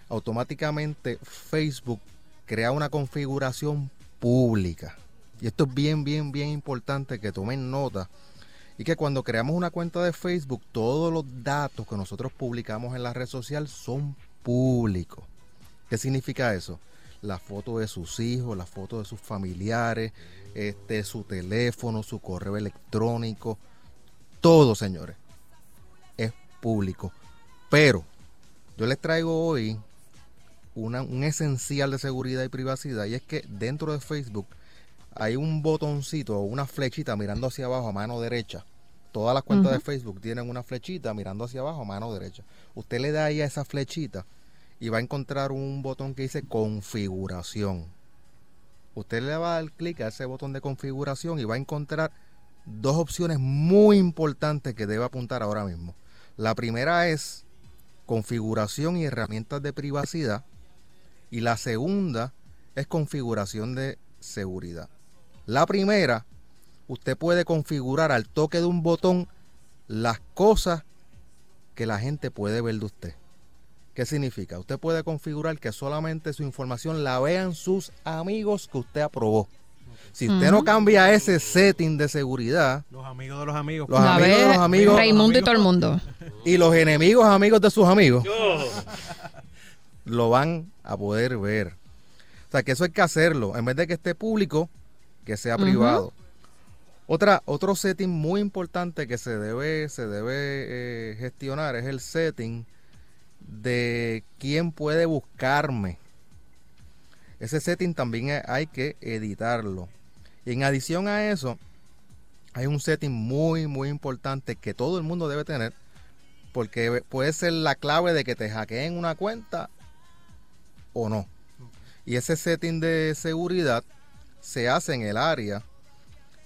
automáticamente Facebook crea una configuración pública. Y esto es bien, bien, bien importante que tomen nota. Y que cuando creamos una cuenta de Facebook, todos los datos que nosotros publicamos en la red social son públicos. ¿Qué significa eso? La foto de sus hijos, la foto de sus familiares, este, su teléfono, su correo electrónico, todo, señores, es público. Pero yo les traigo hoy una- un esencial de seguridad y privacidad y es que dentro de Facebook hay un botoncito o una flechita mirando hacia abajo a mano derecha. Todas las cuentas de. Facebook tienen una flechita mirando hacia abajo a mano derecha. Usted le da ahí a esa flechita y va a encontrar un botón que dice configuración. Usted le va a dar clic a ese botón de configuración y va a encontrar dos opciones muy importantes que debe apuntar ahora mismo. La primera es configuración y herramientas de privacidad y la segunda es configuración de seguridad. La primera, usted puede configurar al toque de un botón las cosas que la gente puede ver de usted. ¿Qué significa? Usted puede configurar que solamente su información la vean sus amigos que usted aprobó. Si usted no cambia ese setting de seguridad, Los amigos de los amigos. los amigos de los amigos Raimundo y todo el mundo. y los enemigos amigos de sus amigos lo van a poder ver. O sea que eso hay que hacerlo. En vez de que esté público, que sea privado. Otra, otro setting muy importante que se debe, se debe eh, gestionar es el setting de quién puede buscarme. Ese setting también hay que editarlo. Y en adición a eso, hay un setting muy, muy importante que todo el mundo debe tener, porque puede ser la clave de que te hackeen una cuenta o no. Y ese setting de seguridad se hace en el área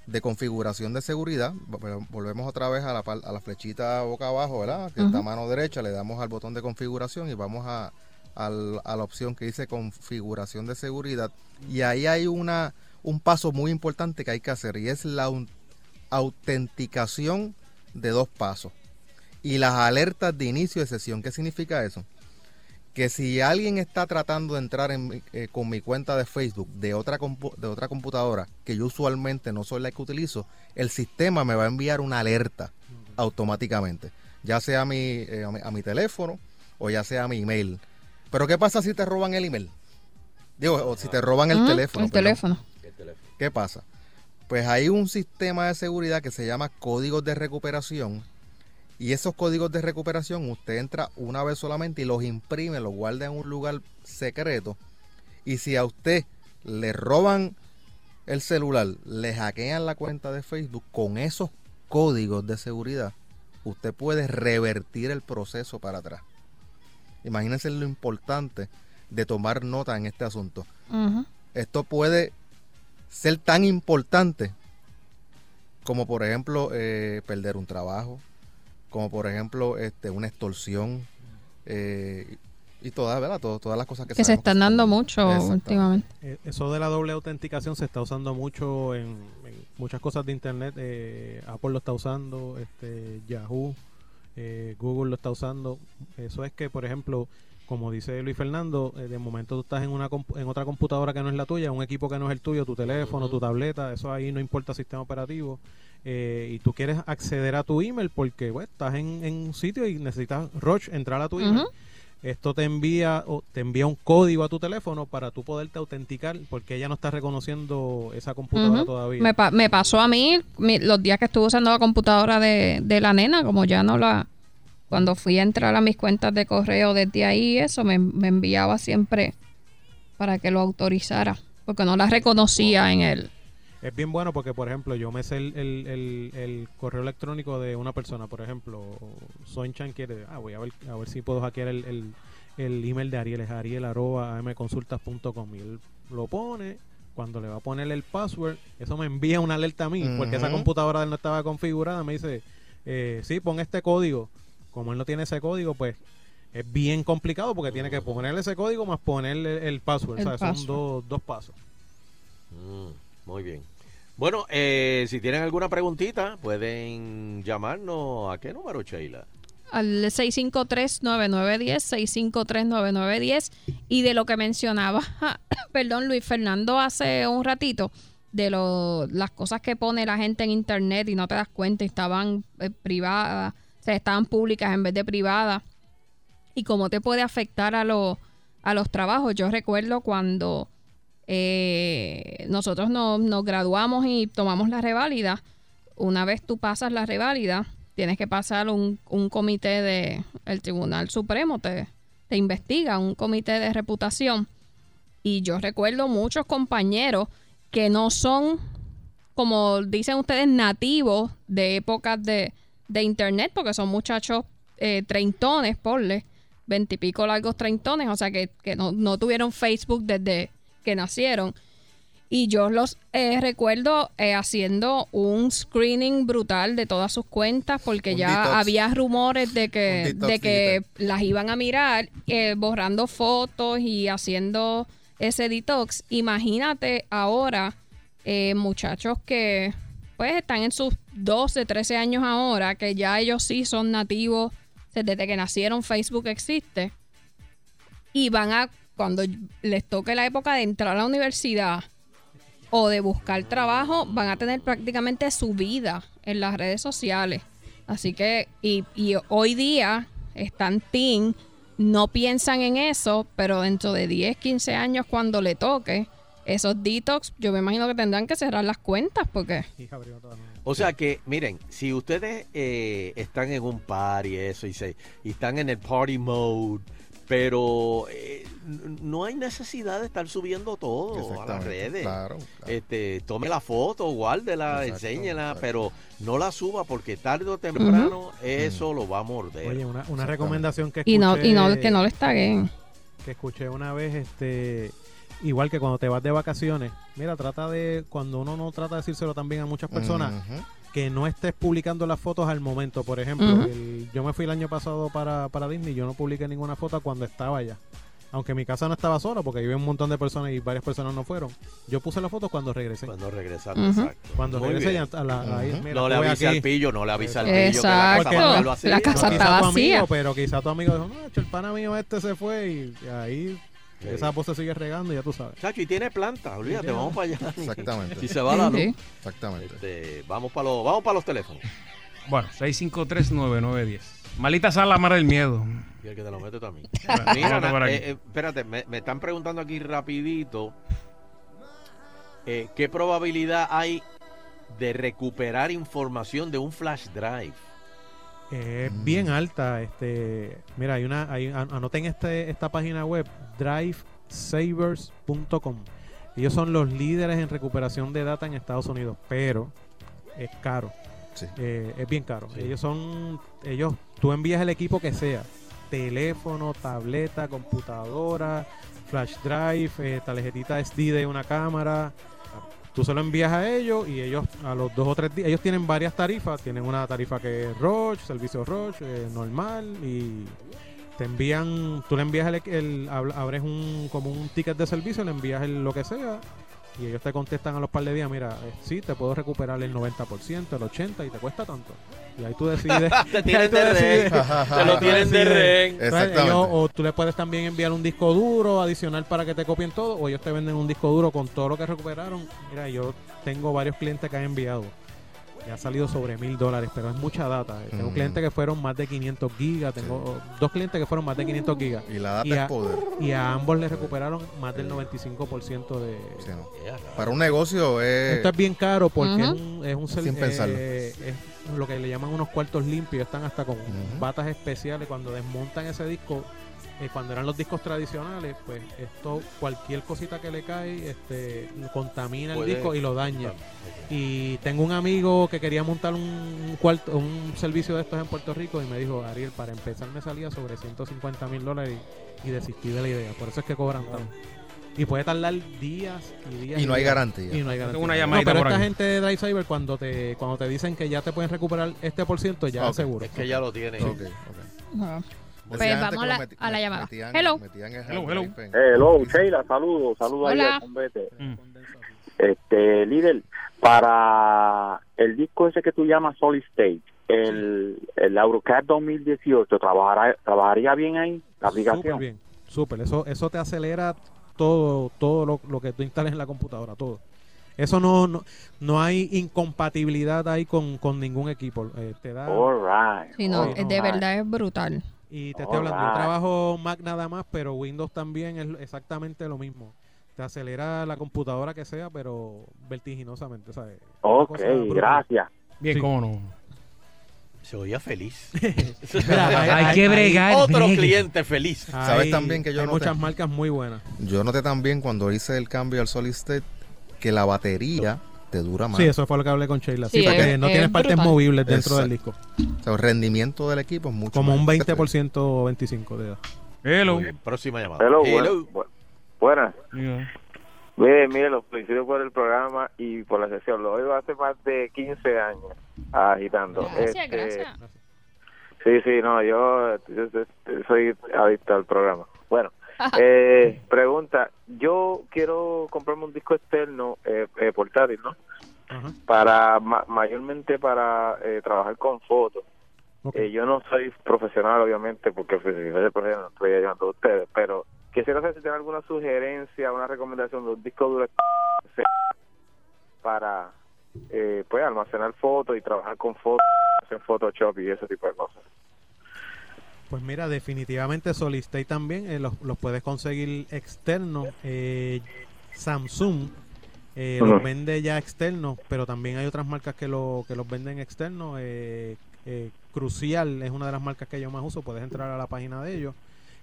de configuración de seguridad. Vol- Volvemos otra vez a la, a la flechita boca abajo, ¿verdad? Que está a mano derecha, le damos al botón de configuración y vamos a, al- a la opción que dice configuración de seguridad. Y ahí hay una, un paso muy importante que hay que hacer y es la autenticación de dos pasos. Y las alertas de inicio de sesión. ¿Qué significa eso? Que si alguien está tratando de entrar en mi- eh, con mi cuenta de Facebook de otra, compu- de otra computadora que yo usualmente no soy la que utilizo, el sistema me va a enviar una alerta automáticamente, ya sea a mi, eh, a mi, a mi teléfono o ya sea a mi email. Pero ¿qué pasa si te roban el email? Digo, o si te roban el teléfono. el teléfono. ¿Qué pasa? Pues hay un sistema de seguridad que se llama códigos de recuperación y esos códigos de recuperación usted entra una vez solamente y los imprime, los guarda en un lugar secreto. Y si a usted le roban el celular, le hackean la cuenta de Facebook con esos códigos de seguridad, usted puede revertir el proceso para atrás. Imagínense lo importante de tomar nota en este asunto. Esto puede ser tan importante como por ejemplo eh, perder un trabajo, como por ejemplo este, una extorsión eh, y todas, ¿verdad? Todas las cosas que, Que se están dando mucho Exactamente. últimamente. Eh, Eso de la doble autenticación se está usando mucho en, en muchas cosas de internet. eh, Apple lo está usando, este, Yahoo, eh, Google lo está usando. Eso es que, por ejemplo, como dice Luis Fernando, eh, de momento tú estás en una compu- en otra computadora que no es la tuya, un equipo que no es el tuyo, tu teléfono, tu tableta, eso ahí no importa sistema operativo. Eh, y tú quieres acceder a tu email porque bueno, estás en, en un sitio y necesitas Roche entrar a tu email. Esto te envía o te envía un código a tu teléfono para tú poderte autenticar porque ella no está reconociendo esa computadora todavía. Me, pa- me pasó a mí mi- los días que estuve usando la computadora de, de la nena, como ya no la... Cuando fui a entrar a mis cuentas de correo desde ahí, eso me, me enviaba siempre para que lo autorizara, porque no la reconocía en el... Es bien bueno porque, por ejemplo, yo me sé el, el, el- el correo electrónico de una persona. Por ejemplo, Sonchan quiere. Ah, voy a ver, a ver si puedo hackear el, el, el email de Ariel. Es ariel arroba amconsultas.com. Y él lo pone. Cuando le va a poner el password, eso me envía una alerta a mí. Porque esa computadora de él no estaba configurada. Me dice, eh, sí, pon este código. Como él no tiene ese código, pues es bien complicado porque tiene que ponerle ese código más ponerle el password. El o sea, son dos, dos pasos. Mm, muy bien. Bueno, eh, si tienen alguna preguntita, pueden llamarnos. ¿A qué número, Sheila? al 653-9910, 653-9910. Y de lo que mencionaba, perdón, Luis Fernando hace un ratito, de lo, las cosas que pone la gente en internet y no te das cuenta, estaban eh, privadas, o estaban públicas en vez de privadas. Y cómo te puede afectar a, los a los trabajos. Yo recuerdo cuando eh, nosotros nos, nos graduamos y tomamos la reválida. Una vez tú pasas la reválida, tienes que pasar un, un comité de el Tribunal Supremo te, te investiga, un comité de reputación. Y yo recuerdo muchos compañeros que no son, como dicen ustedes, nativos de épocas de, de internet, porque son muchachos eh, treintones, porle, veintipico largos treintones, o sea que, que no, no tuvieron Facebook desde que nacieron. Y yo los eh, recuerdo eh, haciendo un screening brutal de todas sus cuentas porque Un ya detox. había rumores de que, de que las iban a mirar, eh, borrando fotos y haciendo ese detox. Imagínate ahora eh, muchachos que pues están en sus 12, 13 años ahora, que ya ellos sí son nativos, desde que nacieron Facebook existe, y van a, cuando les toque la época de entrar a la universidad o de buscar trabajo, van a tener prácticamente su vida en las redes sociales. Así que, y, y hoy día están teen, no piensan en eso, pero dentro de 10, 15 años cuando le toque esos detox, yo me imagino que tendrán que cerrar las cuentas porque... O sea que, miren, si ustedes eh, están en un party y eso y, se, y están en el party mode, pero eh, no hay necesidad de estar subiendo todo a las redes. claro, Este, tome la foto, guárdela, Exacto, enséñela, exacto. pero no la suba porque tarde o temprano eso lo va a morder. Oye, una, una recomendación que Y no, y no, escuché- que no les taguen. que escuché una vez, este, igual que cuando te vas de vacaciones, mira, trata de, cuando uno no trata de decírselo también a muchas personas, Ujú. Que no estés publicando las fotos al momento. Por ejemplo, el- yo me fui el año pasado para, para Disney, yo no publiqué ninguna foto cuando estaba allá. Aunque mi casa no estaba sola, porque había un montón de personas y varias personas no fueron. Yo puse la foto cuando regresé. Cuando regresaste, Ujú. exacto. Cuando Muy regresé bien. ya a la- ahí, mira, no le aquí. al pillo, no le avise al pillo que la Exacto. casa. La casa No, está vacía. amigo, pero quizá tu amigo dijo, no, el pana mío este se fue y ahí Sí. esa voz se sigue regando y ya tú sabes. Chacho, y tiene planta, olvídate, vamos para allá. Exactamente. Si se va la luz. Exactamente. Este, vamos para los, vamos para los teléfonos. Bueno, 6539910. Malita sea la madre del miedo. Y el que te lo mete también. Mira, na- eh, eh, espérate, me, me están preguntando aquí rapidito eh, qué probabilidad hay de recuperar información de un flash drive. Es bien alta. Este, mira, hay una, hay, an- anoten este, esta página web, drivesavers.com. Ellos son los líderes en recuperación de data en Estados Unidos, pero es caro. Sí. Eh, es bien caro. Sí. Ellos son, ellos, tú envías el equipo que sea, teléfono, tableta, computadora, flash drive, eh, tarjetita SD de una cámara. Tú se lo envías a ellos y ellos a los dos o tres días, ellos tienen varias tarifas, tienen una tarifa que es Roche, servicio Roche, eh, normal y te envían, tú le envías el, el- ab- abres un como un ticket de servicio, le envías el, lo que sea y ellos te contestan a los par de días, mira, eh, sí, te puedo recuperar el 90%, el 80% y te cuesta tanto. Y ahí tú decides. Te tienen de rehén. Te lo tienen de rehén. Entonces, Exactamente. ellos- o tú le puedes también enviar un disco duro adicional para que te copien todo, o ellos te venden un disco duro con todo lo que recuperaron. Mira, yo tengo varios clientes que han enviado. Y ha salido sobre mil dólares, pero es mucha data. Tengo Mm. clientes que fueron más de 500 gigas, tengo dos clientes que fueron más de 500 gigas. Y la data y a, es poder. y a ambos les recuperaron más del 95% de... Sí, no. Para un negocio es... Esto es bien caro porque es un, es un pensarlo. eh, es lo que le llaman unos cuartos limpios, están hasta con batas especiales cuando desmontan ese disco. Eh, cuando eran los discos tradicionales, pues esto, cualquier cosita que le cae, este, contamina el Puede- disco y lo daña. Y tengo un amigo que quería montar un, cuarto, un servicio de estos en Puerto Rico y me dijo, Ariel, para empezar me salía sobre 150 mil dólares y, y desistí de la idea. Por eso es que cobran tanto. Y puede tardar días y días. Y no hay garantía. Y no hay garantía. Tengo una No, pero esta gente de Drive Cyber, cuando te, cuando te dicen que ya te pueden recuperar este por ciento, ya Ok. es seguro. Es que ya lo tiene. Ok, ok. Ajá. Pues vamos a la- a llamada. metían- Hello. metían el Hello, hard hello. Sheila, saludos, saludos ahí Hola. al convete. Mm. Este, líder, para el disco ese que tú llamas Solid State, el, el AutoCAD 2018, ¿trabajará, ¿trabajaría bien ahí la Súper aplicación? bien, súper. Eso, eso te acelera todo, todo lo, lo que tú instales en la computadora, todo. Eso no, no, no hay incompatibilidad ahí con, con ningún equipo. Eh, te da, All right. Sí, no, all de right. verdad es brutal. Y te estoy hablando, yo trabajo Mac nada más, pero Windows también es exactamente lo mismo. Te acelera la computadora que sea, pero vertiginosamente, ¿sabes? Ok, gracias. Bien, Sí. cómo no. Se oía feliz. Mira, Hay que bregar, Otro bregue. cliente feliz. ¿Sabes Hay- también que yo hay noté? muchas marcas muy buenas. Yo noté también cuando hice el cambio al Solid State que la batería te dura más. Sí, eso fue lo que hablé con Sheila. Sí, Sí, porque es- no es tienes partes brutal. movibles dentro del Exacto. disco. O sea, el rendimiento del equipo es mucho Como un más. 20% o 25% de edad. Hello. Próxima llamada. Hello, Hello. bu- bu- buenas. Yeah. Mire, mire, los felicito por el programa y por la sesión. Lo oigo hace más de 15 años agitando. Gracias, Este, gracias. Sí, sí, no, yo, yo soy adicto al programa. Bueno, eh, pregunta, yo quiero comprarme un disco externo eh, eh, portátil, ¿no? Ajá. Para, ma- mayormente para eh, trabajar con fotos. Eh, yo no soy profesional, obviamente, porque pues, si fuese profesional no estoy ayudando a ustedes, pero quisiera saber si tienen alguna sugerencia, una recomendación de un disco duro para eh, pues almacenar fotos y trabajar con fotos en Photoshop y ese tipo de cosas. Pues mira, definitivamente Solid State también eh, los, los puedes conseguir externos. Eh, Samsung eh, los vende ya externos, pero también hay otras marcas que, lo, que los venden externos. Eh, eh, Crucial es una de las marcas que yo más uso. Puedes entrar a la página de ellos,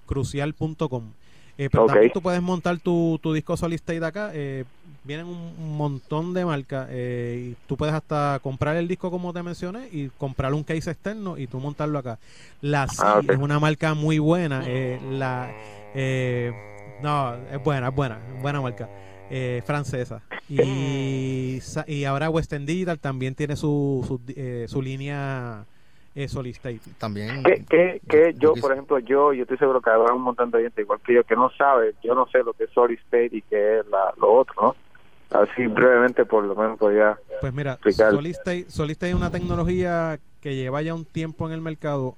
crucial.com. Eh, pero también tú puedes montar tu, tu disco Solid State acá. Eh, vienen un, montón de marcas eh, y tú puedes hasta comprar el disco como te mencioné y comprar un case externo y tú montarlo acá. La Ah, ok. es una marca muy buena. eh, la eh, No, es buena, es buena, buena marca. Eh, francesa. Y, y ahora Western Digital también tiene su, su, eh, su línea eh, State. También. que, que, que yo, por ejemplo, yo, yo estoy seguro que habrá un montón de gente igual que yo que no sabe, yo no sé lo que es Solid State y qué es la, lo otro, ¿no? Así brevemente, por lo menos podría Pues mira. Solid State, Solid State es una tecnología que lleva ya un tiempo en el mercado.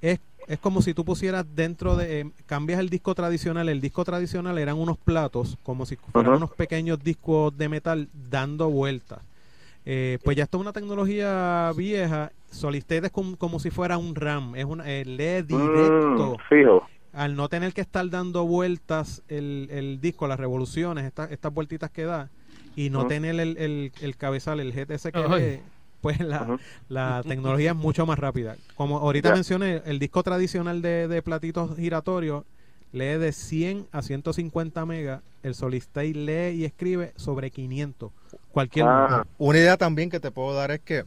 Es, es como si tú pusieras dentro de... eh, cambias el disco tradicional. El disco tradicional eran unos platos, como si fueran Ujú. unos pequeños discos de metal dando vueltas. Eh, pues ya está una tecnología vieja. Solid State es como, como si fuera un RAM. Es una, eh, lee directo. Mm, fijo. Al no tener que estar dando vueltas el, el disco, las revoluciones, estas estas vueltitas que da, y no tener el, el, el cabezal, el GTS que Ay. lee, pues la, la tecnología es mucho más rápida. Como ahorita mencioné, el disco tradicional de, de platitos giratorios lee de 100 a 150 megas, el Solid State lee y escribe sobre 500. Cualquier Ah. Una idea también que te puedo dar es que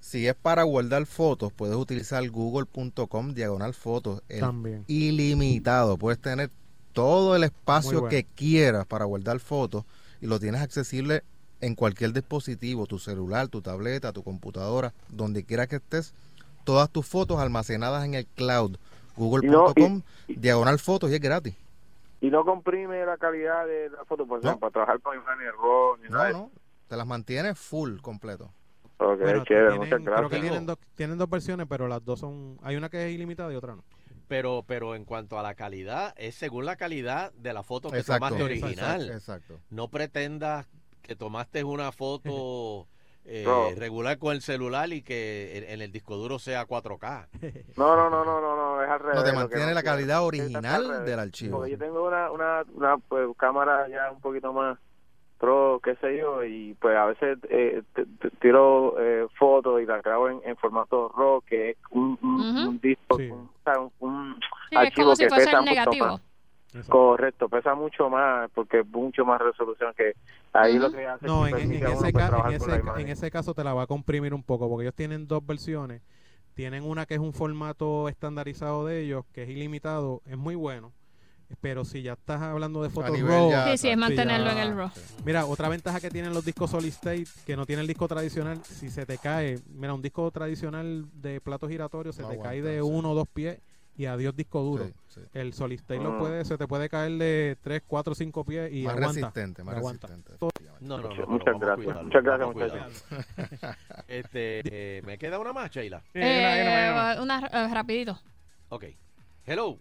si es para guardar fotos, puedes utilizar google.com diagonal fotos. El También. Ilimitado. Puedes tener todo el espacio bueno. que quieras para guardar fotos y lo tienes accesible en cualquier dispositivo, tu celular, tu tableta, tu computadora, donde quiera que estés. Todas tus fotos almacenadas en el cloud. Google.com diagonal fotos y es gratis. Y no comprime la calidad de la foto, por ejemplo, para trabajar con imagen RAW ni nada. No, no. Te las mantienes full completo. Ok, Bueno, chévere, tienen- muchas creo que gracias. tienen dos, tienen dos versiones, pero las dos son... Hay una que es ilimitada y otra no. Pero, pero en cuanto a la calidad, es según la calidad de la foto que Exacto, tomaste exacto, original. exacto. No pretendas que tomaste una foto eh, No. regular con el celular y que en, en el disco duro sea 4K. No, no, no, no, no, no, es al revés. No, te mantiene no la quiero. calidad Sí, original al del archivo. Porque yo tengo una, una, una pues, cámara ya un poquito más pro, qué sé yo, y pues a veces eh, t- t- tiro eh, fotos y las grabo en, en formato RAW, que es un, un, un disco, un, o sea, un- un Sí, es archivo como si que pesa mucho más. Correcto, pesa mucho más porque es mucho más resolución que ahí lo que hace No, es en, que en ese, ca- en, en caso te la va a comprimir un poco, porque ellos tienen dos versiones. Tienen una que es un formato estandarizado de ellos, que es ilimitado, es muy bueno. Pero si ya estás hablando de fotos RAW, ya, Sí, sí, es mantenerlo ya- en el RAW. Mira, otra ventaja que tienen los discos Solid State, que no tiene el disco tradicional, si se te cae, mira, un disco tradicional de plato giratorio se No te cae de sí. uno o dos pies y adiós disco duro. Sí, sí. El Solid State Ah. lo puede, se te puede caer de 3, 4, 5 pies y Más aguanta. resistente, más aguanta. resistente. No, no, no. Muchas- pero muchas vamos a gracias. cuidarlo, Muchas gracias, vamos. Este, eh, ¿Me queda una más, Sheila? Eh, una eh, rapidito. Ok. Hello.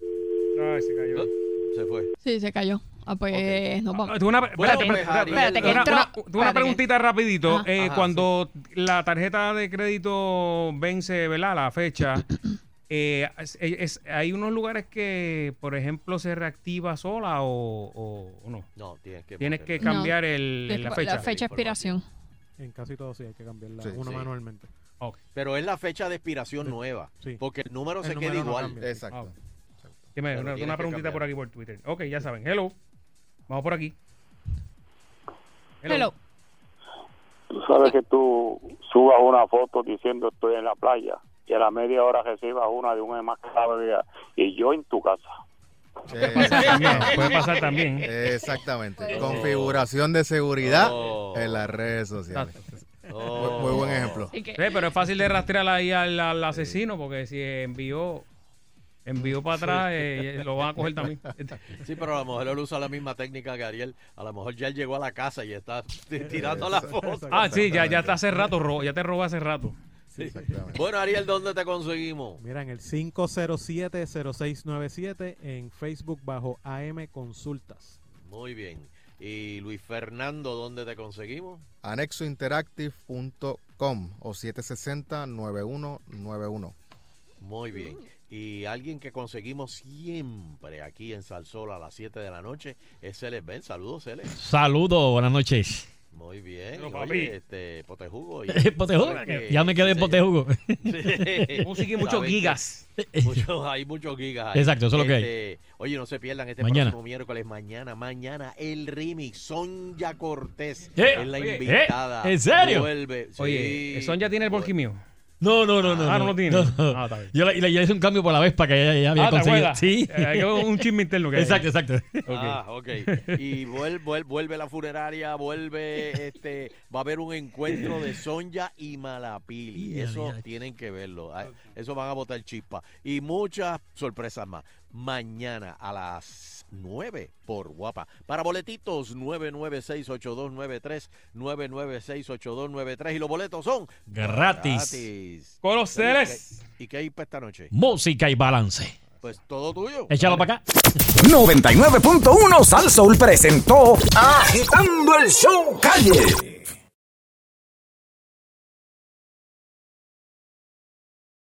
Ay, se cayó. Se fue. Sí, se cayó. Ah, pues nos vamos. Tengo una, Bueno, espérate, espérate, espérate, que una, entró- una- tengo una espérate que- preguntita rapidito. Ajá. Eh, Ajá, cuando la tarjeta de crédito vence, ¿verdad? La fecha. Eh, es- es- hay unos lugares que, por ejemplo, se reactiva sola o, o- o no. No, tienes que. Tienes que No. cambiar el, la la fecha. fecha de expiración. En casi todo sí hay que cambiarla, Sí, uno sí. manualmente. Pero es la fecha de expiración nueva. Sí. Porque el número El se número queda no igual. cambia. Exacto. Dime, Pero una, tienes una preguntita por aquí por Twitter. Ok, ya saben. Hello. Vamos por aquí. Hello. Tú sabes que tú subas una foto diciendo estoy en la playa y a la media hora recibas una de un que diga, y yo en tu casa. Puede pasar también. Puede pasar también. Exactamente. Configuración de seguridad Oh. en las redes sociales. Oh. Muy, muy buen ejemplo. Así que- Sí, pero es fácil de rastrear ahí al, al asesino porque si envió envió para atrás eh, lo van a coger también. Sí, pero a lo mejor él usa la misma técnica que Ariel. A lo mejor ya él llegó a la casa y está tirando la foto. Ah, sí, ya, ya está hace rato, ro- ya te robó hace rato. Sí. Bueno, Ariel, ¿dónde te conseguimos? Mira, en el 507-0697 en Facebook bajo AM Consultas. Muy bien. Y Luis Fernando, ¿dónde te conseguimos? Anexointeractive.com o 760-9191. Muy bien. Y alguien que conseguimos siempre aquí en Salsol a las 7 de la noche es Celes Ben. Saludos, Celes. Saludos, buenas noches. Muy bien. Oye, este, Potejugo. y- Potejugo, ya me quedé en. Potejugo. Sí. Música y muchos gigas. mucho- hay muchos gigas. ahí. Exacto, eso es lo que hay. Este, Oye, no se pierdan este Mañana. próximo miércoles. Mañana, mañana, el remix. Sonja Cortés ¿Eh? es la invitada. ¿eh? ¿En serio? Vuelve. Oye, Sí. ¿Son ya tiene el bolquimio? No, no, no, no. Ah, no lo tiene. Ah, está bien. Yo le, y le hice un cambio por la Vespa que ya, ya había Ah, ¿te conseguido. acuerdas? Sí. Eh, hay un chisme interno que hay. Exacto, exacto. Ah, ok. Y vuelve, vuelve, vuelve la funeraria, vuelve, este, va a haber un encuentro de Sonja y Malapili. Eso tienen que verlo. Ah, Eso van a botar chispa. Y muchas sorpresas más. Mañana a las 9 por Guapa. Para boletitos, 9968293, 9968293. Y los boletos son Gratis. gratis. Con los ceres. ¿Y qué hay para esta noche? Música y balance. Pues todo tuyo. Échalo para acá. 99.1 Sal Soul presentó Agitando el Show Calle.